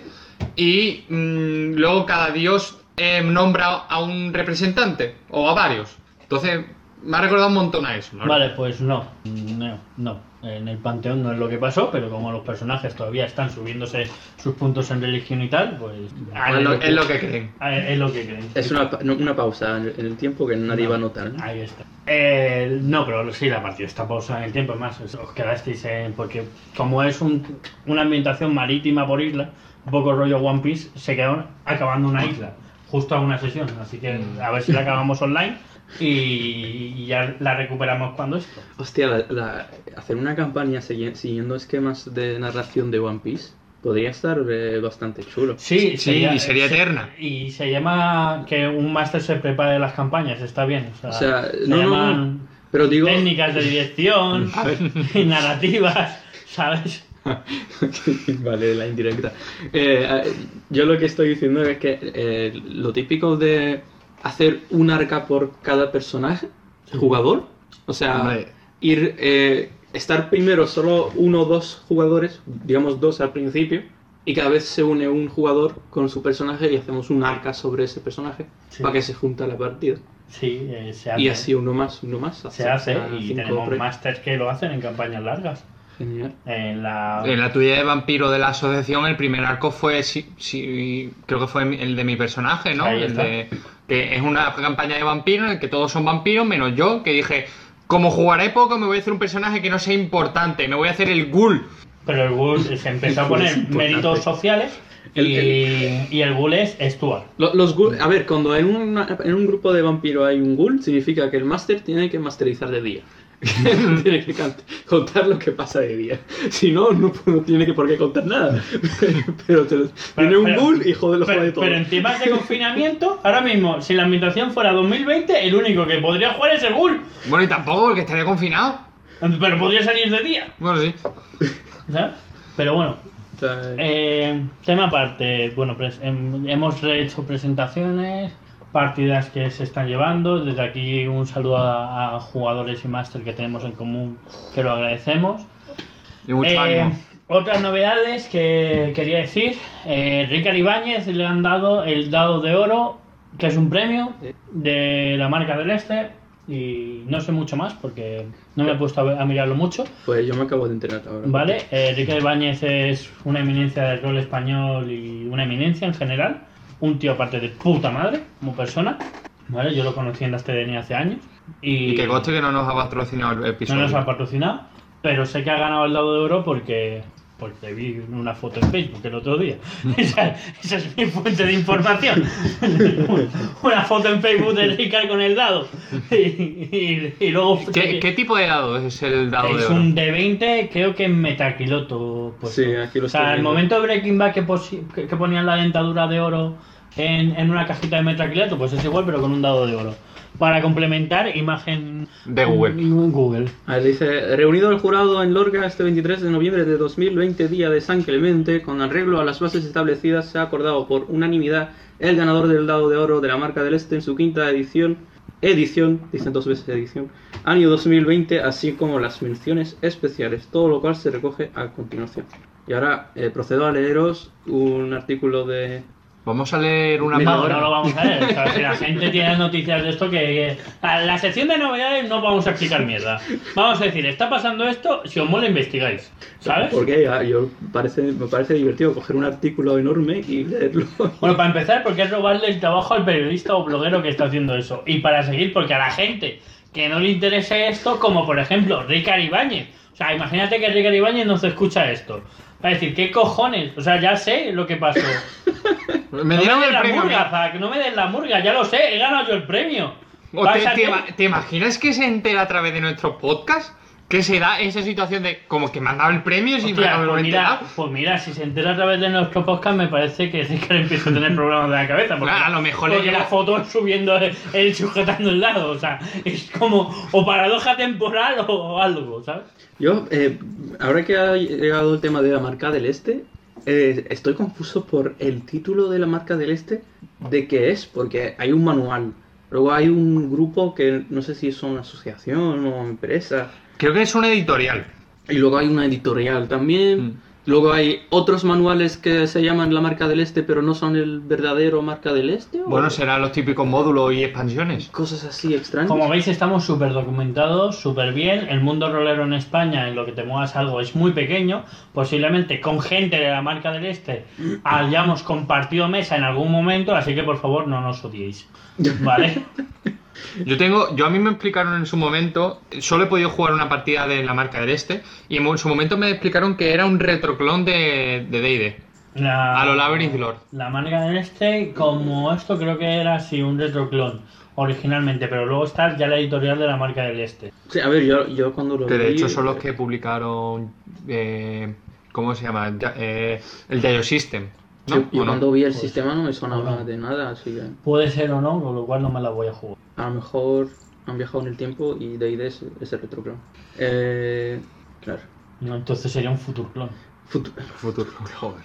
Y mm, luego cada dios eh, nombra a un representante o a varios. Entonces, me ha recordado un montón a eso. ¿no? Vale, pues no, no, no. En el Panteón no es lo que pasó, pero como los personajes todavía están subiéndose sus puntos en religión y tal, pues Pues es, lo, es lo que creen. Ah, es lo que creen. Es una, no, una pausa en el- tiempo que nadie va a notar. ¿no? Ahí está. Eh, no, pero sí, la partida está pausa en el tiempo, es más, os os quedasteis en. Porque como es un- una ambientación marítima por isla, un poco rollo One Piece, se quedaron acabando una isla, justo a una sesión. Así que a ver si la acabamos [LAUGHS] online y, ya la recuperamos cuando esto. Hostia, la- la- hacer una campaña siguiendo esquemas de narración de One Piece podría estar eh, bastante chulo. Sí, Sí, y sería se- eterna. Y se llama que un máster se prepare las campañas, está bien. O sea, O sea, se no, llaman no, pero digo... técnicas de dirección, [LAUGHS] [LAUGHS] y narrativas, ¿sabes? [LAUGHS] vale, la indirecta. Eh, eh, yo lo que estoy diciendo es que eh, lo típico de hacer un arca por cada personaje, jugador, o sea, Hombre. ir, eh, estar primero solo uno o dos jugadores, digamos dos al principio, y cada vez se une un jugador con su personaje y hacemos un arca sobre ese personaje Sí. para que se junta la partida. Sí, eh, se hace. Y así uno más, uno más. se hace hasta y cinco tenemos másters que lo hacen en campañas largas. Genial. En la... En la tuya de vampiro de la asociación, el primer arco fue, sí, sí, creo que fue el de mi personaje, ¿no? Ahí El de, que es una campaña de vampiro en el que todos son vampiros, menos yo, que dije, como jugaré poco, me voy a hacer un personaje que no sea importante, me voy a hacer el ghoul. Pero el ghoul se empezó a poner méritos sociales El- y, y el ghoul es Stuart. Lo- Los ghoul- a ver, cuando en, una- en un grupo de vampiro hay un ghoul, significa que el máster tiene que masterizar de día. [LAUGHS] tiene que contar lo que pasa de día. Si no, no, no tiene que por qué contar nada. [LAUGHS] pero te, tiene un pero- ghoul y jode lo Pero, jode todo. pero en temas de confinamiento, ahora mismo, si la ambientación fuera 2020, el único que podría jugar es el ghoul. Bueno, y tampoco porque estaría confinado. Pero podría salir de día. Bueno, sí. ¿sabes? Pero bueno, Eh, tema aparte, bueno, pres- hem- hemos hecho presentaciones, partidas que se están llevando. Desde aquí un saludo a, a jugadores y máster que tenemos en común, que lo agradecemos. Y mucho Eh, ánimo. otras novedades que quería decir, eh, Ricard Ibáñez le han dado el dado de oro, que es un premio de la marca del Este. Y no sé mucho más porque no me he puesto a, mirarlo mucho. pues yo me acabo de enterar ahora. Vale, eh, Enrique Ibáñez es una eminencia del rol español y una eminencia en general. Un tío aparte de puta madre, como persona. Vale, yo lo conocí en las TDN hace años. Y, Y que conste que no nos ha patrocinado el no episodio. nos ha patrocinado. Pero sé que ha ganado el dado de oro porque porque vi una foto en Facebook el otro día. [LAUGHS] [LAUGHS] esa, esa es mi fuente de información. [LAUGHS] una foto en Facebook de Ricard con el dado. Y, y- y luego... ¿Qué, qué tipo de dado es el dado de Es oro? un D20, creo que en metaquiloto. Pues, Sí, aquí lo O sea, el momento de Breaking Bad que, que ponían la dentadura de oro en, en una cajita de metaquilato, pues es igual, pero con un dado de oro. para complementar imagen De Google. Google. A ver, dice, reunido el jurado en Lorca este 23 de noviembre de 2020, día de San Clemente, con arreglo a las bases establecidas, se ha acordado por unanimidad el ganador del dado de oro de la marca del Este en su quinta edición, edición, dicen dos veces edición, año 2020, así como las menciones especiales, todo lo cual se recoge a continuación. Y ahora eh, procedo a leeros un artículo de... Vamos a leer una Mira, No, no lo vamos a. O sea, si la gente tiene noticias de esto, que, a la sección de novedades no vamos a explicar mierda. Vamos a decir, está pasando esto, si os mola investigáis. ¿Sabes? Porque ya, yo parece, me parece divertido coger un artículo enorme y leerlo. Bueno, para empezar, porque es robarle el trabajo al periodista o bloguero que está haciendo eso. Y para seguir, porque a la gente que no le interese esto, como por ejemplo Ricard Ibáñez. O sea, imagínate que Ricard Ibáñez no se escucha esto. Va a decir, ¿qué cojones? O sea, ya sé lo que pasó. [LAUGHS] Me no me den la premio. murga, Zack, no me den la murga, ya lo sé, he ganado yo el premio. O te, a te- hacer- te imaginas que se entera a través de nuestro podcast? Que se da esa situación de como que me han dado el premio sin Hostia, haberme pues, mira, enterado. pues mira, si se entera a través de nuestro podcast, me parece que [LAUGHS] Ricard empieza a tener problemas de la cabeza. Porque, A lo mejor le porque lleva- la foto es subiendo él, él sujetando el lado. O sea, es como o paradoja temporal o algo, ¿sabes? Yo, eh, ahora que ha llegado el tema de la marca del Este, eh, estoy confuso por el título de la marca del Este, de qué es, porque hay un manual. Luego hay un grupo que no sé si es una asociación o empresa. Creo que es una editorial. Y luego hay una editorial también. Mm. Luego hay otros manuales que se llaman la marca del Este, pero no son el verdadero marca del Este. o Bueno, serán los típicos módulos y expansiones. Cosas así extrañas. Como veis, estamos súper documentados, súper bien. El mundo rolero en España, en lo que te muevas algo, es muy pequeño. Posiblemente con gente de la marca del Este hayamos compartido mesa en algún momento, así que por favor no nos odiéis. [LAUGHS] ¿Vale? Yo tengo, yo a mí me explicaron en su momento, solo he podido jugar una partida de la marca del este, y en su momento me explicaron que era un retroclon de de D&D. A lo Labyrinth Lord. La marca del este, como esto, creo que era así, un retroclon originalmente, pero luego está ya la editorial de la marca del este. Sí, a ver, yo, yo cuando lo Que de vi- hecho son los que publicaron, eh, ¿cómo se llama? Eh, el Yayo System. ¿No? Yo, yo ¿O no? cuando vi el Pues, sistema no me sonaba no. de nada, así que Puede ser o no, con lo cual no me la voy a jugar. a lo mejor han viajado en el tiempo y D&D es, es el retroclon. Eh, claro. No, entonces sería un future clon. Futu- Futuro, joder.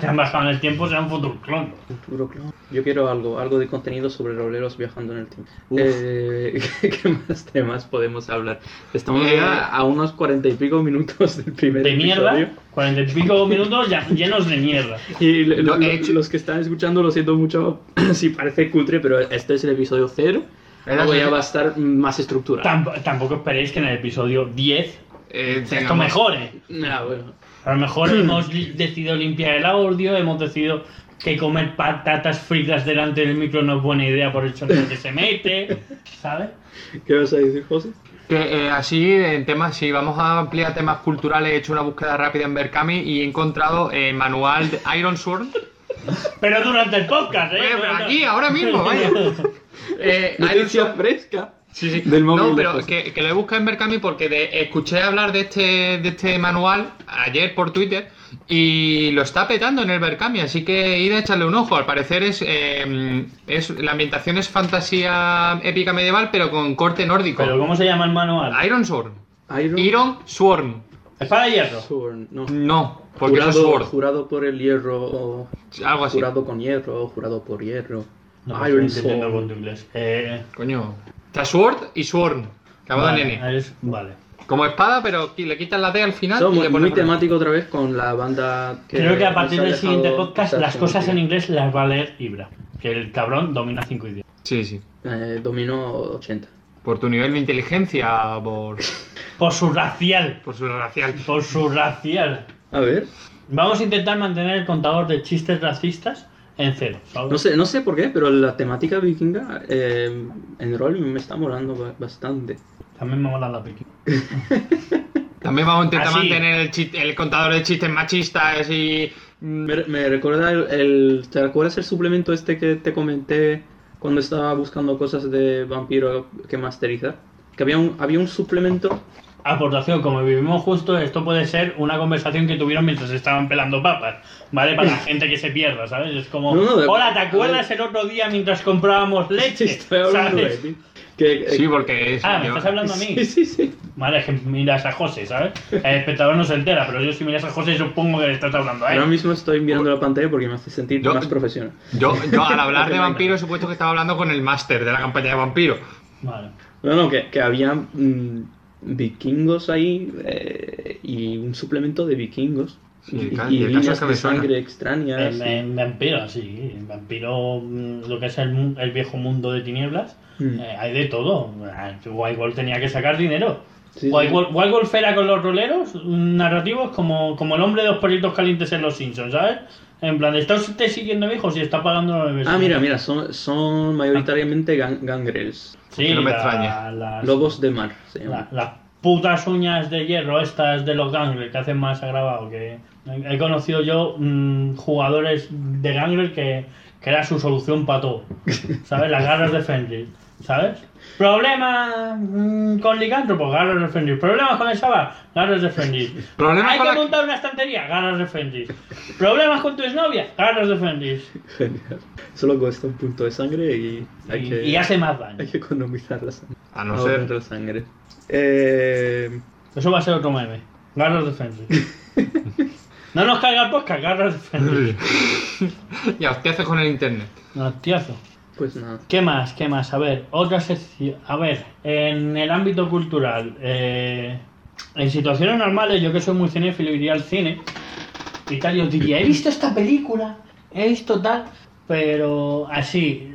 Si han bajado en el tiempo, clon. Futuro clon. Yo quiero algo, algo de contenido sobre roleros viajando en el tiempo. Eh, [LAUGHS] ¿Qué más temas podemos hablar? Estamos Eh, ya a unos cuarenta y pico minutos del primer De episodio. mierda, cuarenta y pico minutos ya- llenos de mierda. [LAUGHS] Y lo- Lo lo- he hecho- los que están escuchando, lo siento mucho [CLEARS THROAT] si parece cutre, pero este es el episodio cero. Luego ya va a estar más estructurado. Tamp- tampoco esperéis que en el episodio 10 Eh, esto tengamos- mejore. Ah, bueno. A lo mejor [CLEARS THROAT] hemos decidido limpiar el audio, hemos decidido que comer patatas fritas delante del micro no es buena idea por el sonido que se mete, [LAUGHS] ¿sabes? ¿Qué vas a decir, José? Que, eh, así, en temas, si vamos a ampliar temas culturales, he hecho una búsqueda rápida en Berkami y he encontrado el manual de Iron Sword. [LAUGHS] Pero durante el podcast, ¿eh? Pero aquí, ahora mismo, vaya. [LAUGHS] Eh, Iron Sword- fresca. Sí, sí. Del móvil no, pero que, que lo he buscado en Berkami porque de- escuché hablar de este, de este manual ayer por Twitter y lo está petando en el Berkami, así que id a echarle un ojo. Al parecer es, eh, es la ambientación es fantasía épica medieval, pero con corte nórdico. Pero ¿cómo se llama el manual? Iron Sword. Iron, Iron Sword. Espada de hierro. Sword, no. No, porque jurado, es sword. jurado por el hierro, o Algo así. jurado con hierro, o jurado por hierro. No, me Iron inglés. Eh, Coño. Está Sword y Sword. Acabo vale, de nene. es- vale. Como espada, pero le quitas la D al final y muy, le muy temático otra vez con la banda que Creo que a partir del siguiente podcast las cosas en inglés las va a leer Ibra. Que el cabrón domina cinco idiomas. Sí, sí. Eh, dominó 80. Por tu nivel de inteligencia, por, [LAUGHS] Por su racial. por su racial. Por su racial. A ver, Vamos a intentar mantener el contador de chistes racistas en cero. ¿sabes? no sé, no sé por qué, pero la temática vikinga eh, en rol me está molando ba- bastante. También me mola la piqui. [LAUGHS] También vamos a intentar Así. mantener el, el contador de chistes machistas y. mm, Me, me recuerda el, el- ¿Te acuerdas el suplemento este que te comenté cuando estaba buscando cosas de vampiro que masterizar? Que había un, había un suplemento. Aportación, como vivimos justo, esto puede ser una conversación que tuvieron mientras estaban pelando papas, ¿vale? Para la [LAUGHS] gente que se pierda, ¿sabes? Es como, No, no, de- hola, ¿te acuerdas el otro día mientras comprábamos leche? ¿Sabes? ti. Que, eh, Sí, porque es. Ah, ¿me yo- estás hablando a mí? Sí, sí, sí. Vale, es que miras a José, ¿sabes? El espectador no se entera, pero yo si miras a José supongo que le estás hablando a Ahora él. mismo estoy mirando la pantalla porque me hace sentir Yo- más profesional. Yo, yo al hablar de [LAUGHS] vampiro he supuesto que estaba hablando con el máster de la campaña de vampiro. Vale. No, no, que, que había mm, vikingos ahí eh, y un suplemento de vikingos. Sí, y, y y líneas de sangre extrañas. En, en vampiro, sí. En vampiro, mm, lo que es el, mu- el viejo mundo de tinieblas, Mm. eh, hay de todo. Ah, White Wolf tenía que sacar dinero. Sí, White, sí. Wolf, White Wolf era con los roleros narrativos como, como el hombre de los perritos calientes en los Simpsons, ¿sabes? En plan, ¿está usted siguiendo a mi hijo si está pagando la universidad? Ah, mira, mira, son, son mayoritariamente gan- gangrels. Sí, Que no me la- extraña. las- Lobos de mar se la- las putas uñas de hierro estas de los gangres que hacen más agravado que he conocido yo mm, jugadores de gangres que, que era su solución para todo ¿sabes? las garras de Fenrir ¿sabes? Problemas mm, con licántropo garras de Fenrir problemas con el Saba garras de Fenrir Problemas hay con que la- montar una estantería garras de Fenrir problemas con tu exnovia garras de Fenrir Genial. Solo cuesta un punto de sangre y hay, y, que, y hace más daño hay que economizar la sangre. A no Ahorrar ser. la sangre. Eh, eso va a ser otro meme garras de Fenrir no nos caiga el podcast garras de Fenrir ya, ¿qué haces con el internet? Hostiazo. Pues nada. ¿Qué más? ¿Qué más? A ver, otra sección. A ver, en el ámbito cultural, eh, en situaciones normales, yo que soy muy cinéfilo, iría al cine y tal, y os diría, he visto esta película, he visto tal, pero así,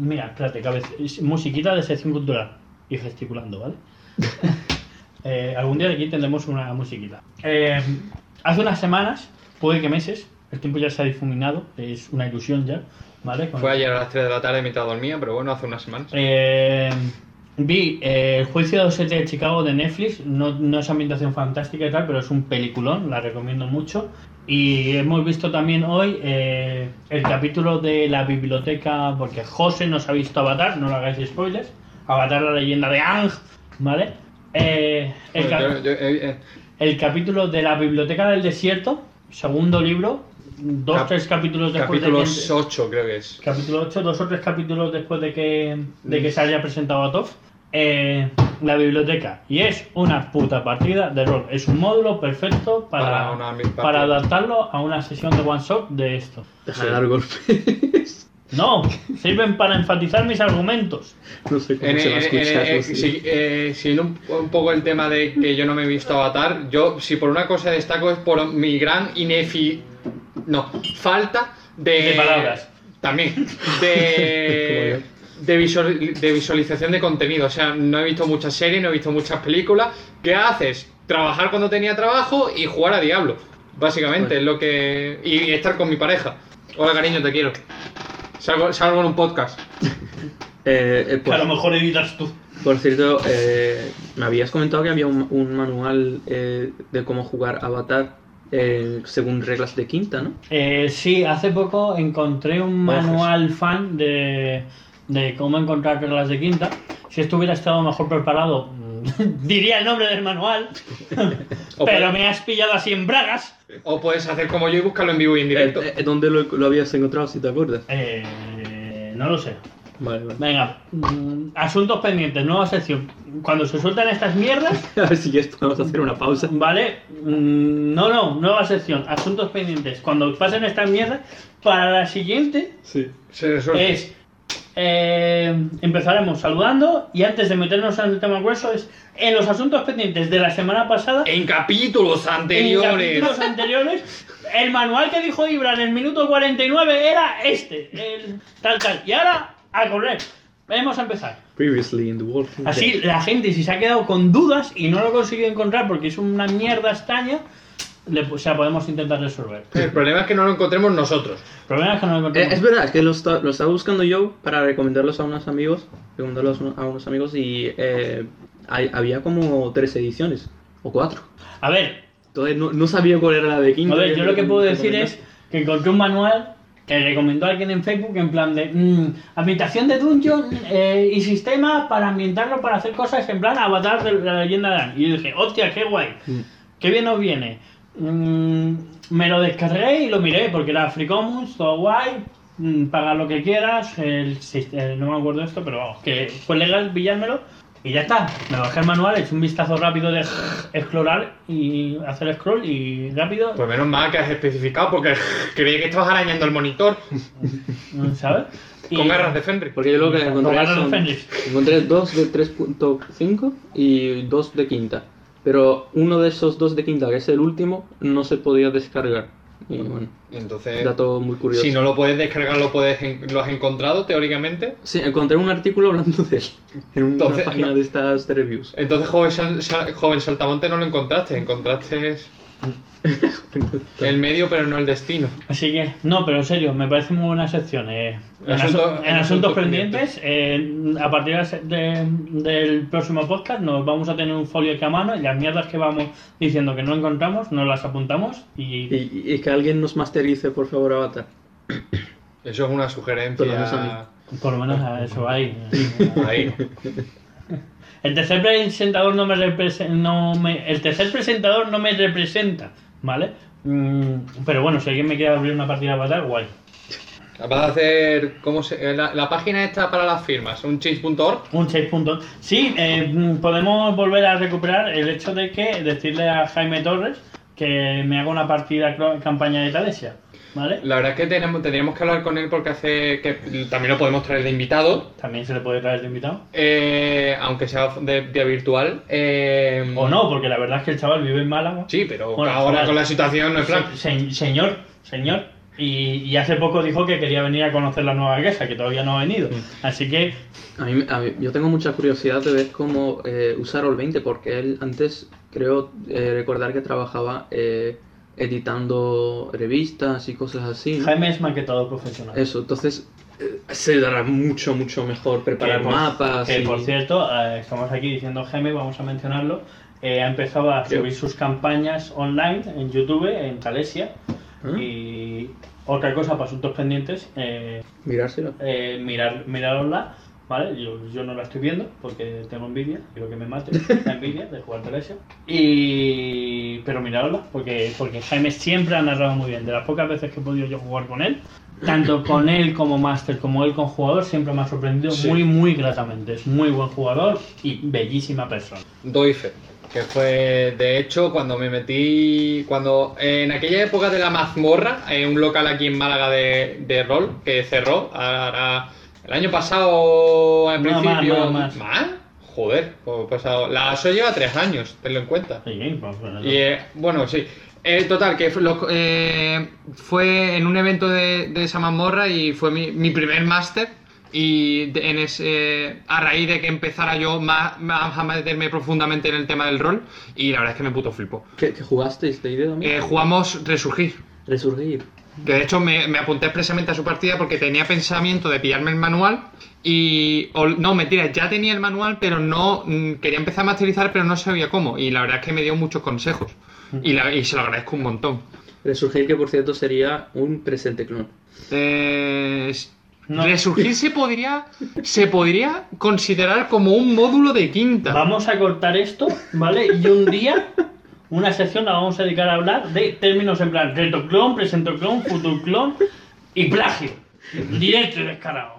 mira, espérate, cabeza- musiquita de sección cultural y gesticulando, ¿vale? [LAUGHS] Eh, algún día de aquí tendremos una musiquita. Eh, hace unas semanas, puede que meses, el tiempo ya se ha difuminado, es una ilusión ya, ¿vale? Con- Fue ayer a las 3 de la tarde mientras dormía, pero bueno, hace unas semanas. eh, vi eh, El juicio de los siete de Chicago de Netflix. No, no es ambientación fantástica y tal, pero es un peliculón, la recomiendo mucho. Y hemos visto también hoy eh, el capítulo de la biblioteca, porque José nos ha visto Avatar, no lo hagáis spoilers. Avatar, la leyenda de Ang, ¿vale? Eh, el, cap- Yo- yo- eh, eh, el capítulo de la biblioteca del desierto, segundo libro, dos, Cap- tres capítulos después capítulo de que- 8 creo que es. capítulo 8, dos o tres capítulos después de que, de que se haya presentado a Toff, eh, la biblioteca. Y es una puta partida de rol. Es un módulo perfecto para, Para una para adaptarlo a una sesión de one shot de esto. Deja de dar golpes. No, sirven para enfatizar mis argumentos. no sé cómo En- se va a en- escuchar. en- si- eh, siguiendo un, un poco el tema de que yo no me he visto Avatar, yo si por una cosa destaco es por mi gran inefi... No, falta de... De palabras. También. [LAUGHS] De... [LAUGHS] De, visual- de visualización de contenido. O sea, no he visto muchas series, no he visto muchas películas. ¿Qué haces? Trabajar cuando tenía trabajo y jugar a Diablo. Básicamente, Pues- es lo que. Y, y estar con mi pareja. Hola, cariño, te quiero. Salgo, salgo en un podcast. [LAUGHS] Eh, eh, Que a lo mejor editas tú. por cierto, eh, me habías comentado que había un, un manual eh, de cómo jugar Avatar eh, según reglas de quinta, ¿no? Eh, sí, hace poco encontré un Ojes. manual fan de, de cómo encontrar reglas de quinta. Si esto hubiera estado mejor preparado, [LAUGHS] diría el nombre del manual. [LAUGHS] Pero me has pillado así en bragas. O puedes hacer como yo y buscarlo en vivo y en directo. Eh, eh, ¿Dónde lo, lo habías encontrado, si te acuerdas? Eh, no lo sé. Vale, vale. Venga, mm, asuntos pendientes, nueva sección. Cuando se sueltan estas mierdas, [LAUGHS] A ver si quieres podemos hacer una pausa. ¿vale? Mm, No, no, nueva sección, asuntos pendientes. Cuando pasen estas mierdas, para la siguiente Sí. Se resuelve. es eh, empezaremos saludando y antes de meternos en el tema grueso es en los asuntos pendientes de la semana pasada En capítulos en anteriores. capítulos anteriores el manual que dijo Ibra en el minuto 49 era este el tal tal y ahora a correr vamos a empezar Previously in the Walking así Dead. la gente si se ha quedado con dudas y no lo ha conseguido encontrar porque es una mierda extraña le, o sea podemos intentar resolver El problema es que no lo encontremos nosotros. el problema es que no lo Eh, encontramos es verdad, es que lo, esta- lo estaba buscando yo para recomendarlos a unos amigos, recomendarlos a unos amigos y eh, hay- había como tres ediciones o cuatro. a ver Entonces no, no sabía cuál era la de quinta. A ver, yo lo que puedo decir es que encontré un manual que recomendó alguien en Facebook en plan de mm, ambientación de dungeon eh, y sistema para ambientarlo para hacer cosas en plan avatar de la leyenda de Aang. Y yo dije, hostia, qué guay, Mm. qué bien nos viene. Mm, me lo descargué y lo miré porque era Free Commons, todo guay, mm, pagar lo que quieras, el, sis- eh, no me acuerdo de esto, pero vamos, que fue legal pillármelo y ya está. Me bajé el manual, hecho un vistazo rápido de [LAUGHS] explorar y hacer scroll y rápido, Pues menos mal que has especificado porque [LAUGHS] creía que estabas arañando el monitor ¿sabes? [LAUGHS] Y- con garras de Fenrir. Porque yo lo que Con encontré son- encontré dos de 3.5 y dos de quinta. Pero uno de esos dos de quinta, que es el último, no se podía descargar. Y bueno, Entonces, dato muy curioso. si no lo puedes descargar, lo, puedes en- lo has encontrado teóricamente. Sí, encontré un artículo hablando de él [LAUGHS] en una Entonces, página no. de estas reviews. Entonces, joven, Sal- joven Saltamonte no lo encontraste, encontraste [LAUGHS] el medio, pero no el destino. Así que, no, pero en serio, me parece muy buena sección. eh. En, Asunto- asu- en en asuntos asuntos pendientes, eh, a partir de- del próximo podcast nos vamos a tener un folio aquí a mano y las mierdas que vamos diciendo que no encontramos, nos las apuntamos y Y, y que alguien nos masterice, por favor, Avatar. Eso es una sugerencia. A por lo menos a eso hay. Ahí. [LAUGHS] El tercer presentador no me representa, no me, el tercer presentador no me representa, ¿vale? Mm, pero bueno, si alguien me quiere abrir una partida para tal, guay. Vas a hacer. ¿Cómo se, eh, la, la página está para las firmas, un change.org. Un 6 puntos. Sí, eh, mm, podemos volver a recuperar el hecho de que decirle a Jaime Torres que me haga una partida campaña de Talesia, ¿vale? La verdad es que tenemos, tendríamos que hablar con él porque hace. que también lo podemos traer de invitado. También se le puede traer de invitado. eh, aunque sea de vía virtual. eh, O no, porque la verdad es que el chaval vive en Málaga. Sí, pero Bueno, ahora chaval. con la situación no es plan. Se- se- señor, señor. Y, y hace poco dijo que quería venir a conocer la nueva casa, que todavía no ha venido. Mm. Así que, A mí, a mí- yo tengo mucha curiosidad de ver cómo eh, usar Roll20, porque él antes creo eh, recordar que trabajaba eh, editando revistas y cosas así. ¿no? Jaime es maquetador profesional. Eso, entonces eh, se dará mucho, mucho mejor preparar Que por- mapas. Que y- por cierto, eh, estamos aquí diciendo Jaime, vamos a mencionarlo. eh, ha empezado a Creo. subir sus campañas online en YouTube, en Talesia. ¿Ah? Y otra cosa para asuntos pendientes, Mirárselo. eh, mirar, mirarosla, ¿vale? Yo, yo no la estoy viendo porque tengo envidia, quiero que me mate [LAUGHS] la envidia de jugar Talesia. Y... Pero mirarosla, porque, porque Jaime siempre ha narrado muy bien. De las pocas veces que he podido yo jugar con él, tanto con él como máster, como él con jugador, siempre me ha sorprendido Sí. muy, muy gratamente. Es muy buen jugador y bellísima persona. Doy fe. Que fue, de hecho, cuando me metí. Cuando. en aquella época de la mazmorra, en un local aquí en Málaga de, de rol, que cerró. Ahora, el año pasado, en No, más, principio. más, más. Joder, pues pasado. La ASO lleva tres años, tenlo en cuenta. Sí, pues, bueno, Y eh, bueno, sí. Eh, total, que fue, lo- eh, fue en un evento de, de esa mazmorra y fue mi, mi primer máster. Y de- en ese, a raíz de que empezara yo más, más a meterme profundamente en el tema del rol, y la verdad es que me puto flipo. ¿Qué, qué jugasteis de idea también? Eh, jugamos Resurgir. Resurgir. Que de hecho me, me apunté expresamente a su partida porque tenía pensamiento de pillarme el manual y... o- no, mentira, ya tenía el manual, pero no... mm, quería empezar a masterizar, pero no sabía cómo. Y la verdad es que me dio muchos consejos. Y, la- y se lo agradezco un montón. Resurgir, que por cierto sería un presente clon. Eh, No. Resurgir se podría, se podría considerar como un módulo de quinta. Vamos a cortar esto, ¿vale? Y un día, una sección la vamos a dedicar a hablar de términos en plan retroclon, presentoclon, futurclon y plagio. Directo y descarado.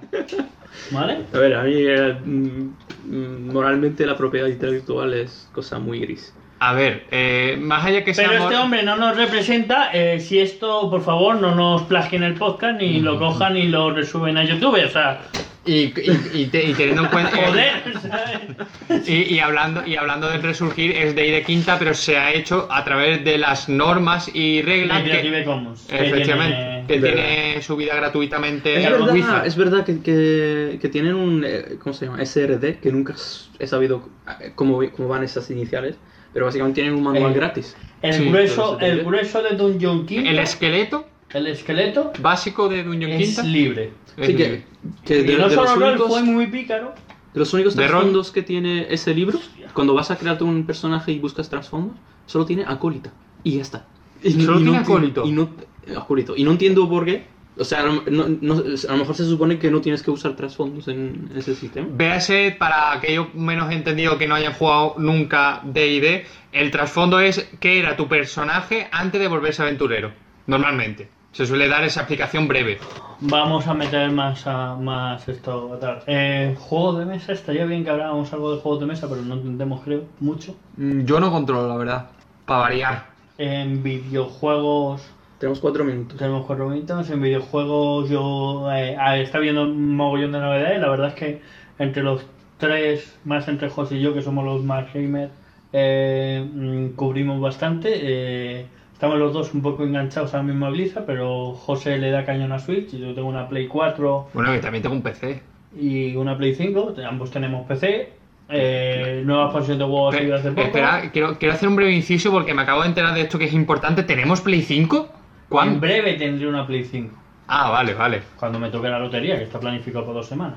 ¿Vale? A ver, a mí eh, mm, mm, moralmente la propiedad intelectual es cosa muy gris. A ver, eh, más allá que sea... Pero este hombre no nos representa. eh, si esto, por favor, no nos plagien el podcast, ni lo cojan y lo resuben a YouTube. O sea, Y, y- y te- y teniendo en cuenta... joder, ¿sabes? Y, y hablando, y hablando del resurgir, es de I de quinta, pero se ha hecho a través de las normas y reglas que, Commons. que efectivamente, tiene- que tiene subida gratuitamente Es verdad, Wi-Fi. es verdad que, que- que tienen un, eh, ¿cómo se llama? SRD, que nunca he sabido eh, cómo, cómo van esas iniciales, pero básicamente tienen un manual Eh, gratis. El, Sí, grueso, el grueso de Dungeon King, El esqueleto el esqueleto, básico de es Quinta libre. es Sí, que, libre. que de, no de solo los rol, únicos, fue muy pícaro. de los únicos trasfondos que tiene ese libro, cuando vas a crearte un personaje y buscas trasfondos, solo tiene acólita. Y ya está. Y, Solo tiene enti- acólito. Y no, eh, acólito. Y no entiendo por qué. O sea, no- no- no- a lo mejor se supone que no tienes que usar trasfondos en ese sistema. Véase, para aquellos menos entendidos que no hayan jugado nunca D&D, el trasfondo es que era tu personaje antes de volverse aventurero, normalmente. Se suele dar esa explicación breve. Vamos a meter más a más esto. Tal. Eh, juegos de mesa, estaría bien que habláramos algo de juegos de mesa, pero no entendemos, creo, mucho. Mm, Yo no controlo, la verdad. Para variar. En videojuegos Tenemos cuatro minutos. tenemos cuatro minutos. En videojuegos yo eh, ah, está viendo un mogollón de novedades. La verdad es que entre los tres, más entre José y yo, que somos los más gamers, eh, mm, cubrimos bastante. Eh, estamos los dos un poco enganchados ahora mismo a Blizzard, pero José le da cañón a Switch y yo tengo una Play 4 Bueno, que también tengo un PC. y una Play 5. Ambos tenemos PC. Eh, nueva expansión de WoW ha salido hace poco. Espera, quiero, quiero hacer un breve inciso porque me acabo de enterar de esto que es importante. ¿Tenemos Play 5? En ¿Cuándo? breve tendré una Play 5. Ah, vale, vale. cuando me toque la lotería, que está planificado por dos semanas.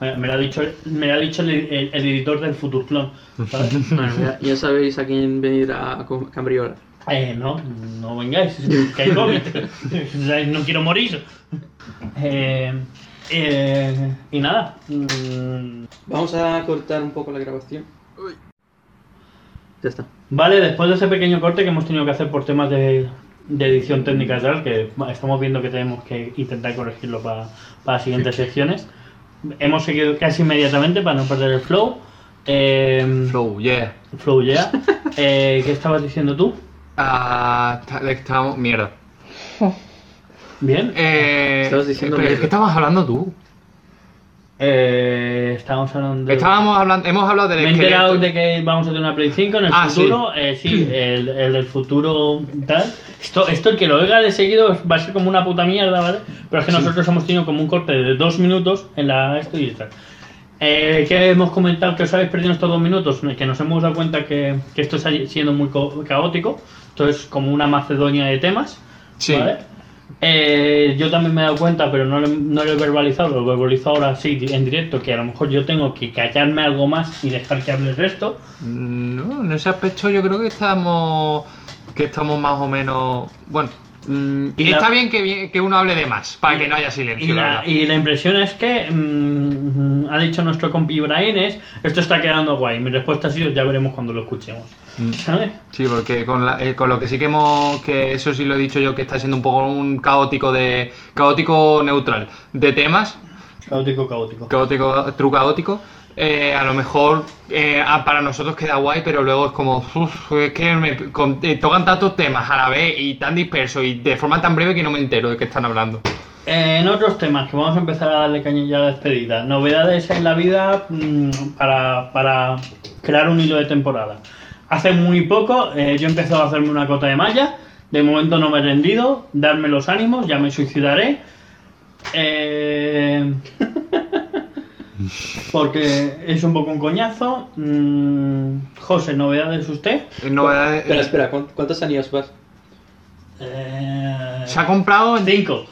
Me, me lo ha dicho, me lo ha dicho el, el- el editor del Futurclon. [LAUGHS] Bueno, ya, ya sabéis a quién venir a Cambriola. Eh, no, no vengáis, que hay COVID. [LAUGHS] no quiero morir. Eh, eh, y nada. mm, Vamos a cortar un poco la grabación. Ya está. Vale, después de ese pequeño corte que hemos tenido que hacer por temas de, de edición técnica y tal, que estamos viendo que tenemos que intentar corregirlo para, para las siguientes secciones, hemos seguido casi inmediatamente para no perder el flow. Eh, Flow, yeah. Flow ya. [LAUGHS] Eh, ¿Qué estabas diciendo tú? Ah, está- estamos. Mierda. Bien. Eh, Estabas diciendo pero. ¿Qué estabas hablando tú? Eh, estábamos hablando de... Estábamos hablando, hemos hablado del Me he enterado esqueleto. de que vamos a tener una Play 5 en el Ah, futuro. Eh, sí, el, el del futuro tal. Esto, esto el que lo oiga de seguido va a ser como una puta mierda, ¿vale? Pero es que nosotros hemos tenido como un corte de dos minutos en la esto y tal. Eh, ¿Qué hemos comentado que os habéis perdido estos dos minutos? Que nos hemos dado cuenta que, que esto está siendo muy co- caótico. Esto es como una macedonia de temas. Sí. ¿vale? Eh, yo también me he dado cuenta, pero no lo, no lo he verbalizado, lo verbalizo ahora sí en directo, que a lo mejor yo tengo que callarme algo más y dejar que hable el resto. No, en ese aspecto yo creo que estamos que estamos más o menos bueno mm, Y la- está bien que, que uno hable de más para Y- que no haya Y silencio la la, y la impresión es que mm, ha dicho nuestro compi Ibrahim es, esto está quedando guay. Mi respuesta ha sido, ya veremos cuando lo escuchemos. Mm. ¿Sabes? Sí, porque con, la- eh, con lo que sí que hemos, que eso sí lo he dicho yo, que está siendo un poco un caótico de, caótico neutral de temas, Caótico, caótico. caótico, true caótico, eh, a lo mejor eh, ah, para nosotros queda guay, pero luego es como, uf, es que me con- eh, tocan tantos temas a la vez y tan dispersos y de forma tan breve que no me entero de qué están hablando. En otros temas que vamos a empezar a darle caña ya a la despedida. Novedades en la vida mm, para, para crear un hilo de temporada. Hace muy poco eh, yo he empezado a hacerme una cota de malla. De momento no me he rendido. Darme los ánimos, ya me suicidaré. Eh, [LAUGHS] porque es un poco un coñazo. Mm, José, ¿novedades usted? Eh, novedades- Espera, espera, ¿cuán- ¿cuántos años vas? Eh, Se ha comprado cinco.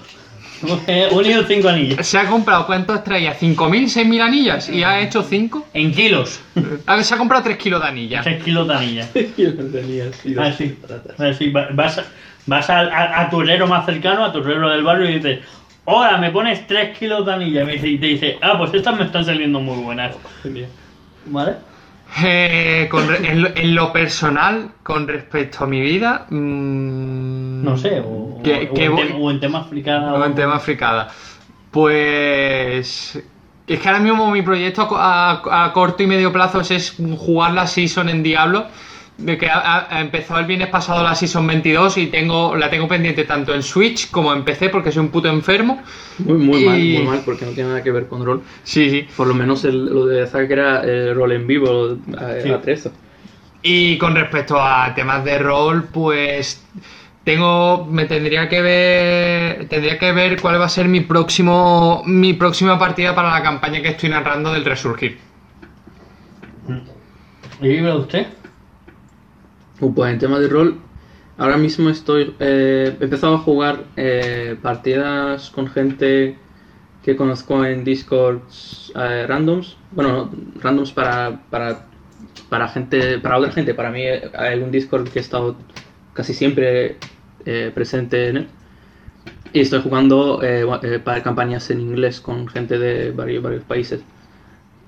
[LAUGHS] Unido cinco anillos. ¿Se ha comprado cuántos traía? ¿5.000, 6.000 anillas? ¿Y ha hecho 5? En kilos. Se ha comprado 3 kilos de anillas. 3 kilos de anilla. Yo no tenía así dos Ah. Ah, Vas, a- vas al- a, a tu herrero más cercano, a tu herrero del barrio y dices, hola, me pones 3 kilos de anilla. Y me dice- y te dice, ah, pues estas me están saliendo muy buenas. ¿Vale? Eh, con re- en, lo, en lo personal, con respecto a mi vida, mm, No sé, o, que- o que en, voy- tema, o en tema en fricada. Pues es que ahora mismo mi proyecto a, co- a- a corto y medio plazo es jugar la season en Diablo. De que ha, empezado el viernes pasado la season 22 y tengo la tengo pendiente tanto en Switch como en PC porque soy un puto enfermo. Muy, muy mal, muy mal, porque no tiene nada que ver con rol. Sí, sí. Por lo menos el- lo de Zack era eh, rol en vivo, a, Sí. atrezo. Y con respecto a temas de rol, pues tengo me tendría que ver tendría que ver cuál va a ser mi próximo mi próxima partida para la campaña que estoy narrando del Resurgir. ¿Y vive usted? Pues en tema de rol, ahora mismo estoy. eh, he empezado a jugar eh, partidas con gente que conozco en Discords eh, randoms. Bueno, no, randoms para, para, para gente, para otra gente. Para mí eh, hay un Discord que he estado casi siempre presente en él. Y estoy jugando para campañas en inglés con gente de varios, varios países.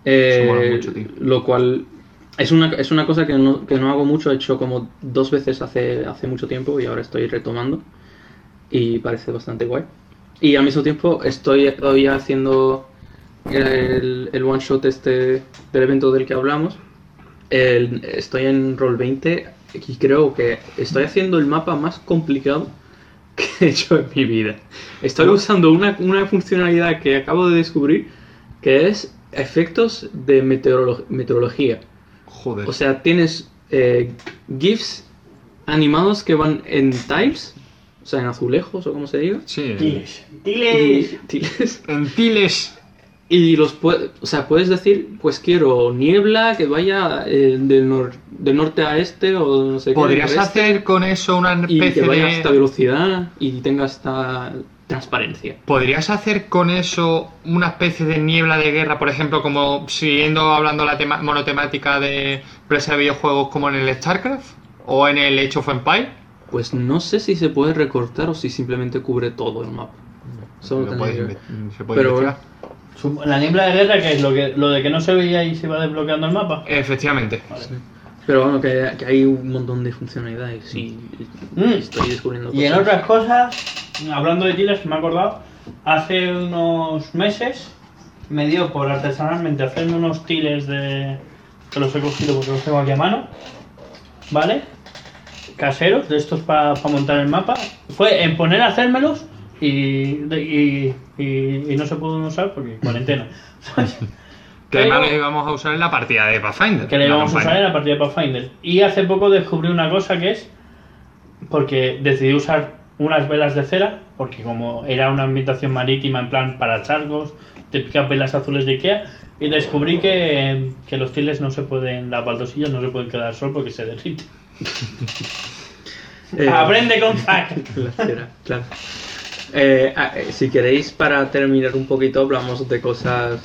Mucho. Lo cual es una, es una cosa que no, que no hago mucho, he hecho como dos veces hace, hace mucho tiempo y ahora estoy retomando. y parece bastante guay. Y al mismo tiempo estoy todavía haciendo el, el one shot este del evento del que hablamos. El- estoy en Roll 20 y creo que estoy haciendo el mapa más complicado [LAUGHS] que he hecho en mi vida. Estoy usando una, una funcionalidad que acabo de descubrir que es efectos de meteorolo- meteorología. Joder. O sea, tienes eh, GIFs animados que van en tiles, o sea, en azulejos o como se diga. sí. Tiles. Y, Tiles. tiles. [LAUGHS] En Tiles. Y los puedes, o sea, puedes decir, pues quiero niebla que vaya eh, del, nor- del norte a este o no sé qué. ¿Podrías hacer con eso una y que especie vaya a esta de... velocidad y tenga esta transparencia. ¿Podrías hacer con eso una especie de niebla de guerra, por ejemplo, como siguiendo hablando la tema monotemática de empresa de videojuegos como en el StarCraft o en el Age of Empire? Pues no sé si se puede recortar o si simplemente cubre todo el mapa. Solo inve- se puede Pero investigar. La niebla de guerra, que es lo, que, lo de que no se veía y se iba desbloqueando el mapa. Efectivamente. Pero bueno, que, que hay un montón de funcionalidades y, y Mm. estoy descubriendo Y en cosas. otras cosas, hablando de tiles, me he acordado, hace unos meses me dio por artesanalmente hacerme unos tiles de. que los he cogido porque los tengo aquí a mano, ¿vale? Caseros, de estos para montar el mapa. Fue en poner a hacérmelos y, y, y- y no se pudo usar porque cuarentena. [LAUGHS] Que además lo íbamos a usar en la partida de Pathfinder. que le la íbamos a usar en la partida de Pathfinder. Y hace poco descubrí una cosa que es porque decidí usar unas velas de cera, porque como era una ambientación marítima en plan para charcos, típicas velas azules de Ikea, y descubrí que, que los tiles no se pueden, las baldosillas no se pueden quedar al sol porque se derriten. [LAUGHS] Eh, Aprende con Zack. [LAUGHS] La cera, claro. Eh, ah, eh, si queréis, para terminar un poquito, hablamos de cosas,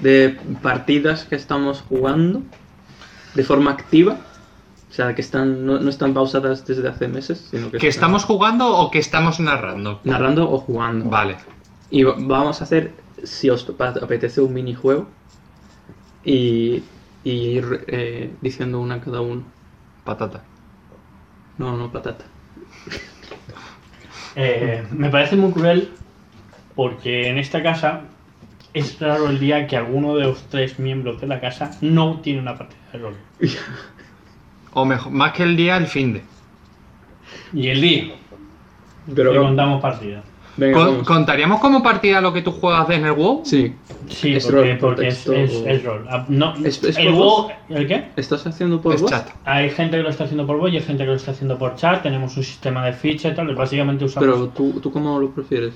de partidas que estamos jugando de forma activa. O sea, que están, no, no están pausadas desde hace meses, sino que, ¿Que están estamos jugando o que estamos narrando? narrando o jugando. Vale. Y va- vamos a hacer, si os apetece, un minijuego y, y ir eh, diciendo una cada uno. Patata. No, no, patata. Eh, me parece muy cruel porque en esta casa es raro el día que alguno de los tres miembros de la casa no tiene una partida de rol. O mejor, más que el día, el fin de. Y el día Pero que contamos partida. Venga, Con- vamos. ¿Contaríamos como partida lo que tú juegas de el WoW? Sí. Sí, Es porque, rol por porque es, texto es, rol. Ah, No, ¿Es- es el por WoW-? ¿El qué? ¿Estás haciendo por Es voz? chat. Hay gente que lo está haciendo por voz y hay gente que lo está haciendo por chat. Tenemos un sistema de ficha y tal. Básicamente usamos. Pero tú, ¿tú cómo lo prefieres?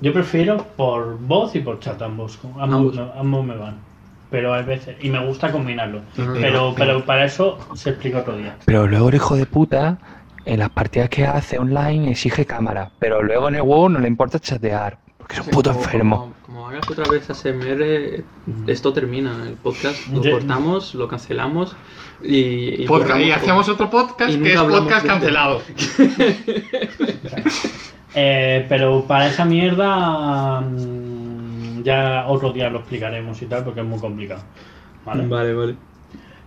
Yo prefiero por voz y por chat ambos. Ambos, Ambos. me- ambos me van. Pero hay veces. Y me gusta combinarlo. Pero, pero para eso se explica otro día. Pero luego el hijo de puta, en las partidas que hace online exige cámara, pero luego en el WoW no le importa chatear, porque es un puto Como- enfermo. Como, como hagas otra vez ASMR, esto termina el podcast. Lo Yo- cortamos, lo cancelamos y. y Podcast. Todo. otro podcast Y que es podcast cancelado. [LAUGHS] Eh, pero para esa mierda. mm, Ya otro día lo explicaremos y tal, porque es muy complicado. ¿Vale? Vale, vale.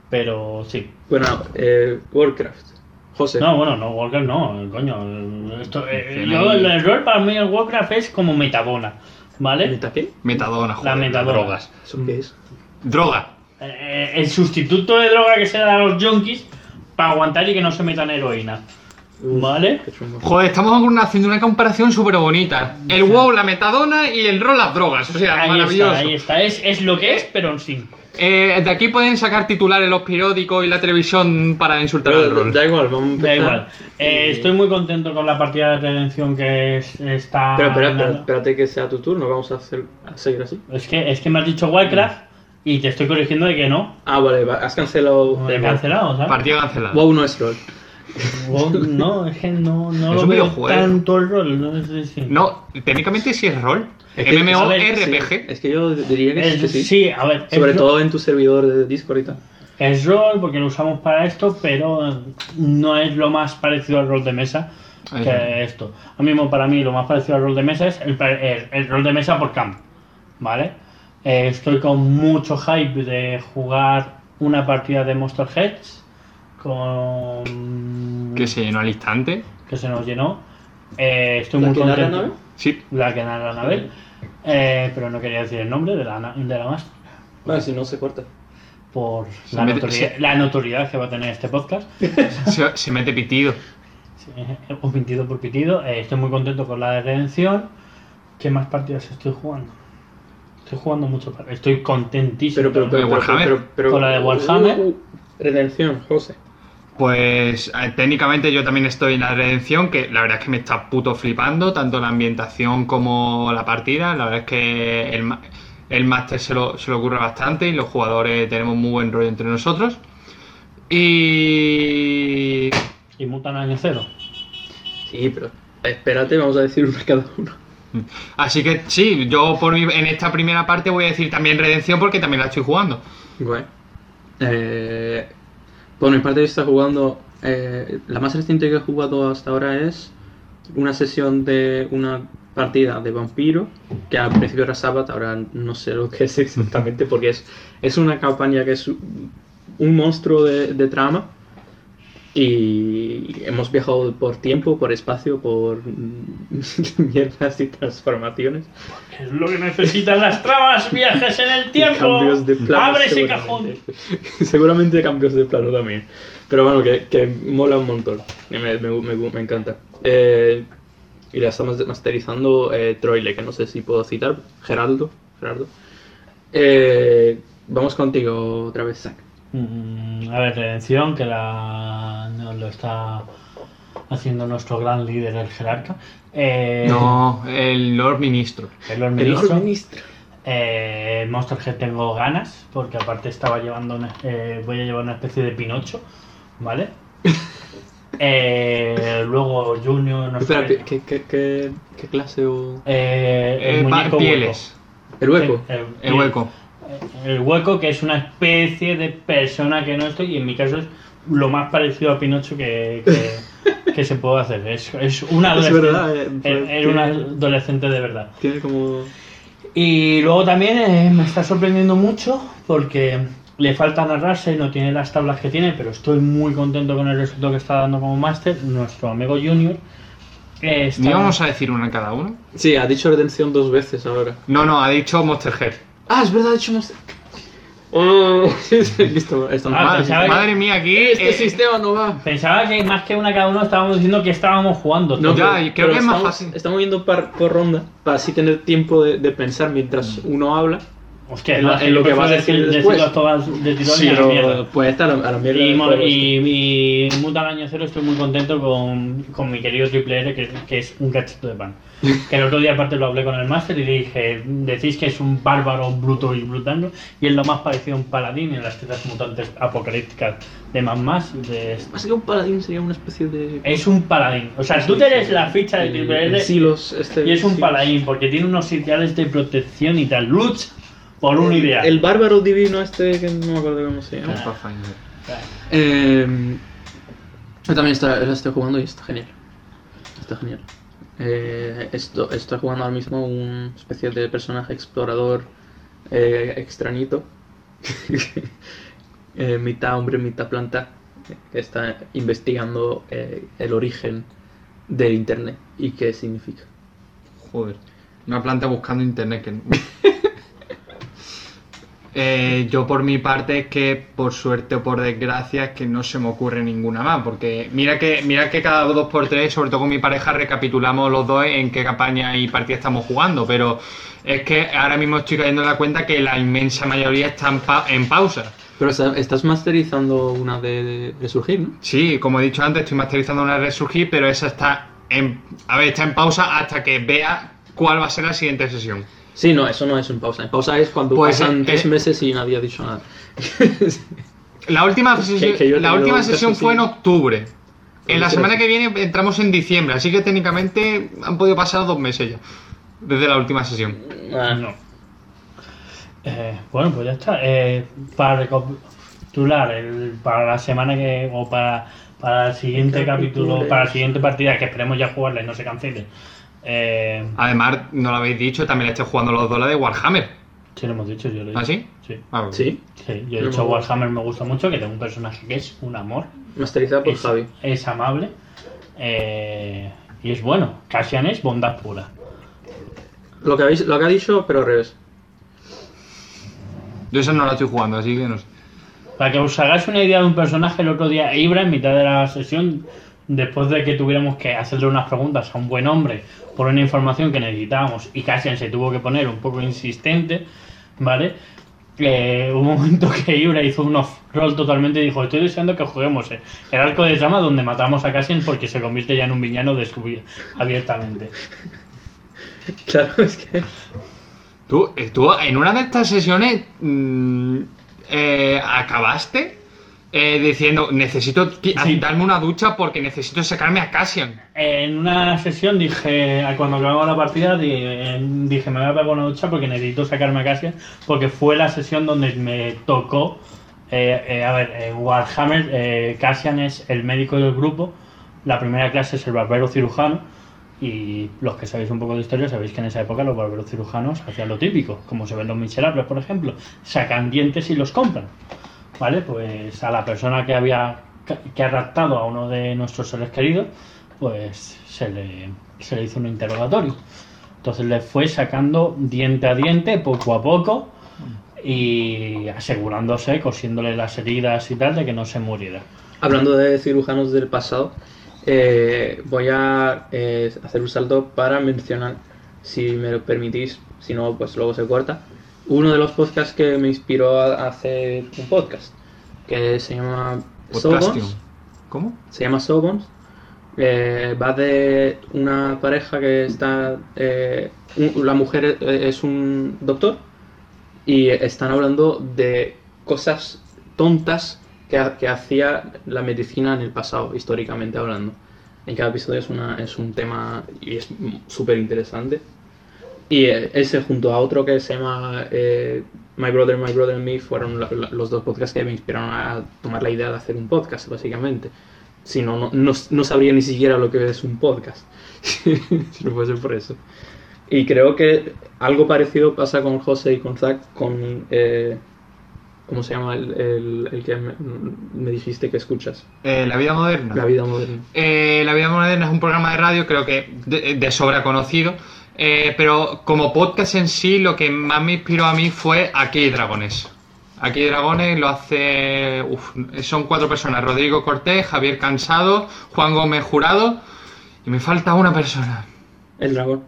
Pero sí. Bueno, eh, Warcraft. José. No, bueno, no, Warcraft no, coño. Esto, eh, yo, el, rol para mí el Warcraft es como metadona, ¿vale? ¿Meta qué? Metadona, joder. metadona. Drogas. ¿Eso qué es? Droga. Eh, el sustituto de droga que se da a los junkies para aguantar y que no se metan heroína. ¿Vale? Joder, estamos haciendo una comparación súper bonita. El WoW, la metadona y el rol, las drogas. O sea, Ahí maravilloso. está, ahí está. Es, es lo que es, pero sin. Eh, de aquí pueden sacar titulares los periódicos y la televisión para insultar al Pero, rol. da igual, vamos a empezar. Da igual. Eh, Y- estoy muy contento con la partida de redención que es- está. Pero espérate que sea tu turno, vamos a, hacer, a seguir así. Es que, es que me has dicho Warcraft y te estoy corrigiendo de que no. Ah, vale, va- has cancelado. He igual. cancelado, ¿sabes? Partida cancelada. WoW no es rol. No, es que no, no Es lo veo videojuego. tanto el rol. No, es decir, No, técnicamente sí es rol. Es que- MMO, a ver, RPG. Sí, es que yo diría que, Es- que sí. sí, a ver. Sobre todo en tu servidor de Discord y tal. Es rol porque lo usamos para esto, pero no es lo más parecido al rol de mesa que está. esto. A mí, para mí, lo más parecido al rol de mesa es el, el- el rol de mesa por camp. ¿Vale? Eh, estoy con mucho hype de jugar una partida de Monster Heads con Que se llenó al instante. que se nos llenó Eh, estoy ¿La muy que narra contento. Anabel? Sí. La que narra Anabel. Eh, pero no quería decir el nombre de la, de la más Vale, si no se corta. por Se la, mete- notoriedad, se- la notoriedad que va a tener este podcast. [LAUGHS] Se, se mete pitido. Sí, un pitido por pitido. Eh, estoy muy contento con la de redención. ¿Qué más partidas estoy jugando? Estoy jugando mucho. Estoy contentísimo. Pero, pero, pero, ¿De pero, Warhammer? pero, pero- Con la de Warhammer. Uh, uh, redención, José. Pues eh, técnicamente yo también estoy en la redención, que la verdad es que me está puto flipando, tanto la ambientación como la partida. La verdad es que el, el máster se lo, se lo ocurre bastante y los jugadores tenemos muy buen rollo entre nosotros. Y... Y mutan año cero. Sí, pero espérate, vamos a decir una cada uno. [LAUGHS] Así que sí, yo por mi- en esta primera parte voy a decir también redención porque también la estoy jugando. Guay. Eh, por mi parte, está jugando. eh, la más reciente que he jugado hasta ahora es una sesión de una partida de vampiro, que al principio era Sabbath, ahora no sé lo que es [LAUGHS] exactamente, porque es, es una campaña que es un monstruo de, de trama. Y hemos viajado por tiempo, por espacio, por [LAUGHS] mierdas y transformaciones. Es lo que necesitan las tramas, viajes en el tiempo. Cambios de plano. Abre ese cajón. [LAUGHS] seguramente. cambios de plano también. Pero bueno, que, que mola un montón. Me, me, me- me encanta. Eh, y la estamos masterizando eh, Troile, que no sé si puedo citar. Geraldo. Gerardo. Eh, vamos contigo otra vez, Zack. Mm, a ver, redención, que la, nos lo está haciendo nuestro gran líder, el jerarca. Eh, No, el Lord Ministro. El Lord El Ministro. Lord Ministro. Eh, Monster Head tengo ganas, porque aparte estaba llevando una- eh, voy a llevar una especie de Pinocho, ¿vale? [LAUGHS] Eh, luego Junior, no sé. Espera, ¿qué, qué, qué, qué- qué clase o...? Eh, el Eh, muñeco pieles. El hueco. hueco. El hueco. El hueco, que es una especie de persona que no estoy, y en mi caso es lo más parecido a Pinocho que, que, [LAUGHS] que se puede hacer. Es, es un Es adolescente. verdad, eh, es- es un tiene- adolescente de verdad. Tiene como... Y luego también eh, me está sorprendiendo mucho porque le falta narrarse, no tiene las tablas que tiene, pero estoy muy contento con el resultado que está dando como máster. Nuestro amigo Junior eh, está... ¿Ni vamos a decir una cada uno? Sí, ha dicho redención dos veces ahora. No, no, ha dicho Monster Head. Ah, es verdad, ha dicho... más- Oh, listo, esto no Ah, va. pensaba que- Madre mía, aquí... Este eh, sistema no va. Pensaba que más que una cada uno estábamos diciendo que estábamos jugando. No, Ya, creo que es más estamos, fácil. Estamos yendo par- por ronda para así tener tiempo de, de pensar mientras uno habla. Hostia, en en lo que vas a decir después. todas de tirón Sí, y a la mierda. pues está a la, a la mierda. Y, todo y, año cero estoy muy contento con, con mi querido Triple R, que, que es un cachito de pan. [LAUGHS] Que el otro día aparte lo hablé con el máster y le dije, decís que es un bárbaro bruto y brutando, y es lo más parecido a un paladín en las tierras mutantes apocalípticas de más más. De... Más que un paladín sería una especie de. Es un paladín. O sea, tú eres la ficha de Triple R Silos, este, y es un silos. paladín, porque tiene unos ideales de protección y tal. Lucha por un ideal. El bárbaro divino este que no me acuerdo cómo se llama. Pathfinder. Eh, yo también está, la estoy jugando y está genial. Está genial. Eh, esto, estoy jugando ahora mismo una especie de personaje explorador eh, extrañito. [LAUGHS] Eh, mitad hombre, mitad planta. Que está investigando eh, el origen del internet y qué significa. Joder. Una planta buscando internet que... [LAUGHS] Eh, yo por mi parte es que por suerte o por desgracia es que no se me ocurre ninguna más porque mira que mira que cada dos por tres sobre todo con mi pareja recapitulamos los dos en qué campaña y partida estamos jugando pero es que ahora mismo estoy cayendo en la cuenta que la inmensa mayoría está en, pa- en pausa Pero está- estás masterizando una de, de Resurgir, ¿no? Sí, como he dicho antes, estoy masterizando una Resurgir, pero esa está en, a ver, está en pausa hasta que vea cuál va a ser la siguiente sesión. Sí, no, eso no es en pausa. En pausa es cuando Pues, pasan eh, tres eh, meses y nadie ha dicho nada. [LAUGHS] La última que la última un sesión fue en octubre. En la semana que viene entramos en diciembre, así que técnicamente han podido pasar dos meses ya. Desde la última sesión. Ah, No. Eh, bueno, pues ya está. Eh, para recapitular, el- para la semana que. o para, para el siguiente capítulo, para la siguiente partida, que esperemos ya jugarla y no se cancele. Eh, Además, no lo habéis dicho, también estoy jugando los dólares de Warhammer. sí, lo hemos dicho, yo lo he dicho. ¿Ah, sí? Sí. Ah, bueno. Sí, Sí, yo he dicho me- Warhammer me gusta mucho, que tengo un personaje que es un amor. masterizada por es, Javi. es amable. Eh, Y es bueno. Cassian es bondad pura. Lo que, habéis, lo que ha dicho, pero al revés. Yo eso no lo estoy jugando, así que no sé. Para que os hagáis una idea de un personaje, el otro día Ibra, en mitad de la sesión, después de que tuviéramos que hacerle unas preguntas a un buen hombre por una información que necesitábamos y Cassian se tuvo que poner un poco insistente, ¿vale? Eh, hubo un momento [LAUGHS] que Ibra hizo un off-roll totalmente y dijo, estoy deseando que juguemos eh, el arco de trama donde matamos a Cassian porque se convierte ya en un villano descubi- abiertamente. [LAUGHS] Claro, es que. Tú, eh, tú en una de estas sesiones mm, eh, acabaste eh, diciendo, necesito Sí. darme una ducha porque necesito sacarme a Cassian. En una sesión dije, cuando acabamos la partida, di- dije, me voy a pegar una ducha porque necesito sacarme a Cassian, porque fue la sesión donde me tocó, eh, eh, a ver, eh, Warhammer, eh, Cassian es el médico del grupo, la primera clase es el barbero cirujano, y los que sabéis un poco de historia sabéis que en esa época los barberos cirujanos hacían lo típico, como se ven los miserables, por ejemplo, sacan dientes y los compran. ¿Vale? Pues a la persona que había que ha raptado a uno de nuestros seres queridos, pues se le, se le hizo un interrogatorio. Entonces le fue sacando diente a diente, poco a poco, y asegurándose, cosiéndole las heridas y tal, de que no se muriera. Hablando de cirujanos del pasado, eh, voy a eh, hacer un salto para mencionar, si me lo permitís, si no, pues luego se corta, uno de los podcasts que me inspiró a hacer un podcast, que se llama. Sobons. ¿Cómo? Se llama Sobons. Eh, va de una pareja que está. eh, un- la mujer eh, es un doctor y están hablando de cosas tontas que, ha- que hacía la medicina en el pasado, históricamente hablando. En cada episodio es, una, es un tema y es súper interesante. Y eh, ese junto a otro que se llama eh, My Brother, My Brother and Me fueron la- la- los dos podcasts que me inspiraron a tomar la idea de hacer un podcast, básicamente. Si no, no, no, no sabría ni siquiera lo que es un podcast. [LAUGHS] si no fuese por eso. Y creo que algo parecido pasa con José y con Zach, con... eh, ¿Cómo se llama el, el- el que me, me dijiste que escuchas? Eh, la vida moderna. La vida moderna. Eh, La Vida Moderna es un programa de radio, creo que de, de sobra conocido. Eh, pero como podcast en sí, lo que más me inspiró a mí fue Aquí hay Dragones. Aquí hay Dragones lo hace. uf, son cuatro personas: Rodrigo Cortés, Javier Cansado, Juan Gómez Jurado. Y me falta una persona. El dragón.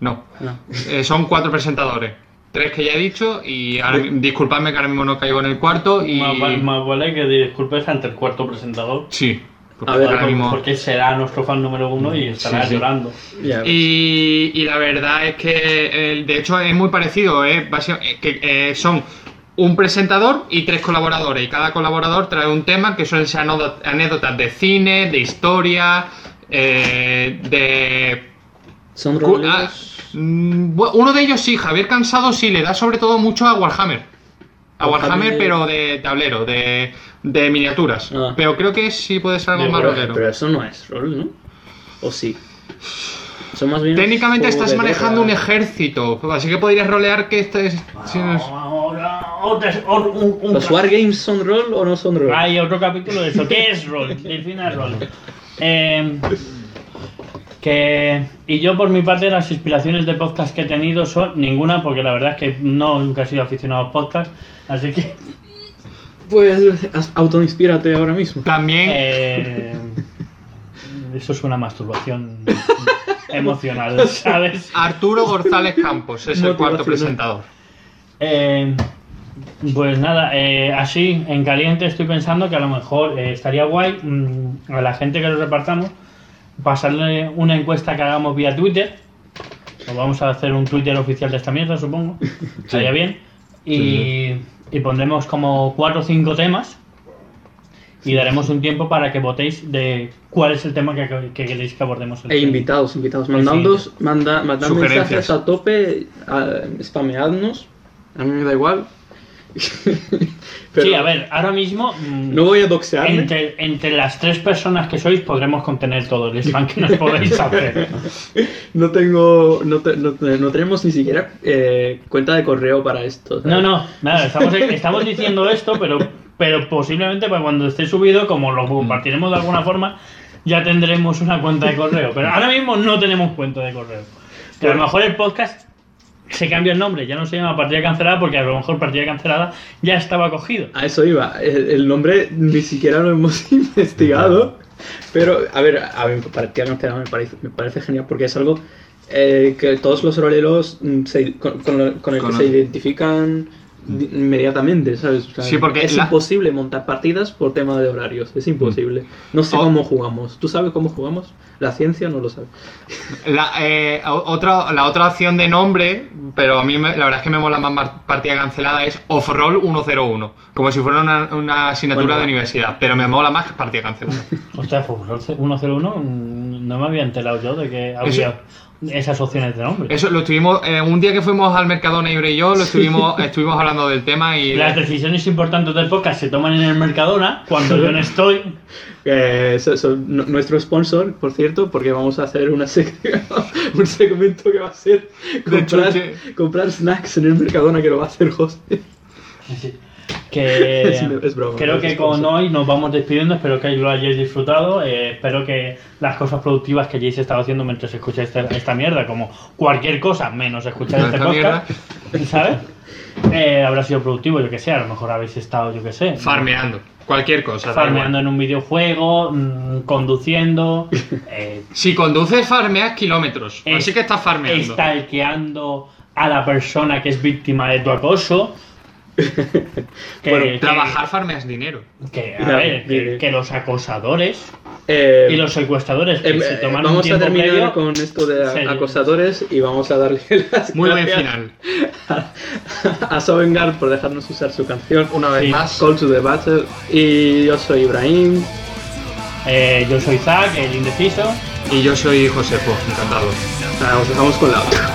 No, No. eh, son cuatro presentadores. Tres que ya he dicho y ahora, disculpadme que ahora mismo no caigo en el cuarto y... Más vale que disculpes ante el cuarto presentador. Sí, porque A ver, ahora Porque- mismo... Porque será nuestro fan número uno y estará Sí, sí. llorando. Y, y la verdad es que, eh, de hecho, es muy parecido. ¿eh? Eh, que, eh, son un presentador y tres colaboradores. Y cada colaborador trae un tema que suelen ser anécdo- anécdotas de cine, de historia, eh, de... Son ah, mm, uno de ellos sí, Javier Cansado sí, le da sobre todo mucho a Warhammer. A Warhammer de- pero de tablero, de, de miniaturas. Ah. Pero creo que sí puede ser algo De más pero, rolero. pero eso no es rol, ¿no? ¿O sí? Son más bien Técnicamente estás manejando un ejército, así que podrías rolear que este es... sí, no es- Ahora, otra- or- un- un- ¿Los wargames son rol o no son rol? Hay otro capítulo de eso. ¿Qué es rol? Defina rol. [LAUGHS] Eh, que, y yo por mi parte las inspiraciones de podcast que he tenido son ninguna, porque la verdad es que no nunca he sido aficionado a podcast, así que Pues autoinspírate ahora mismo. También... eh, eso es una masturbación [LAUGHS] emocional, ¿sabes? Arturo González Campos es el cuarto presentador. Eh, pues nada, eh, así en caliente estoy pensando que a lo mejor eh, estaría guay mm, a la gente que lo repartamos pasarle una encuesta que hagamos vía Twitter. O vamos a hacer un Twitter oficial de esta mierda, supongo. [LAUGHS] Estaría bien. Y, y pondremos como cuatro o cinco temas. Y daremos un tiempo para que votéis de cuál es el tema que, que queréis que abordemos. el E invitados, invitados. El Mandándonos, manda, mandad mensajes a tope, a, spameadnos. A mí me da igual. [LAUGHS] Pero Sí, a ver, ahora mismo. mm, No voy a doxearme. Entre, entre las tres personas que sois podremos contener todo el spam que nos podéis [LAUGHS] hacer. No tengo. No, te- no, no tenemos ni siquiera eh, cuenta de correo para esto. ¿sabes? No, no, nada, estamos, estamos diciendo esto, pero, pero posiblemente para cuando esté subido, como lo compartiremos de alguna forma, ya tendremos una cuenta de correo. Pero ahora mismo no tenemos cuenta de correo. Que a lo mejor el podcast se cambia el nombre, ya no se llama Partida Cancelada porque a lo mejor Partida Cancelada ya estaba cogido. A eso iba. El, el nombre ni siquiera lo hemos [LAUGHS] investigado. Pero, a ver, a ver, partida cancelada me parece, me parece genial porque es algo eh, que todos los roleros mm, se- con, con lo- con el Con que se identifican inmediatamente, ¿sabes? O sea, Sí, porque es la- imposible montar partidas por tema de horarios, es imposible. No sé cómo jugamos. ¿Tú sabes cómo jugamos? La ciencia no lo sabe. [LAUGHS] La, eh, o- otra, la otra opción de nombre, pero a mí me- la verdad es que me mola más partida cancelada, es Offroll 101. Como si fuera una, una asignatura Bueno. de universidad, pero me mola más que partida cancelada. Ostras, pues 101, mm, no me había enterado yo de que había esas opciones de nombre. Eso lo estuvimos, eh, un día que fuimos al Mercadona Ibre y yo, lo estuvimos, estuvimos hablando del tema y... Las decisiones importantes del podcast se toman en el Mercadona cuando yo no estoy. [LAUGHS] Eh, so- so- nu- nuestro sponsor, por cierto, porque vamos a hacer una sección, [LAUGHS] un segmento que va a ser comprar, comprar snacks en el Mercadona que lo va a hacer José. Que [LAUGHS] Es- es broma, creo que con hoy nos vamos despidiendo. Espero que lo hayáis disfrutado. eh, espero que las cosas productivas que hayáis estado haciendo mientras escucháis esta, esta mierda, como cualquier cosa menos escuchar Esta podcast, ¿sabes? Eh, habrá sido productivo, yo que sé. A lo mejor habéis estado, yo que sé, Farmeando, cualquier cosa. farmeando en un videojuego, mm, conduciendo, [LAUGHS] eh, Si conduces, farmeas kilómetros. Es- Así que estás farmeando. stalkeando a la persona que es víctima de tu acoso. [LAUGHS] Que- Bueno, que- Trabajar, farmeas dinero. Que, a Ya, ver, que, bien. que los acosadores Eh, y los secuestradores que em, se toman un vamos a terminar con esto de acosadores y vamos a darle [LAUGHS] las Muy buen final. [LAUGHS] a Sovengard por dejarnos usar su canción Una vez Sí. más. Call to the Battle y yo soy Ibrahim eh, yo soy Zack, el indeciso. Y yo soy Josefo, encantado. Nos dejamos con la otra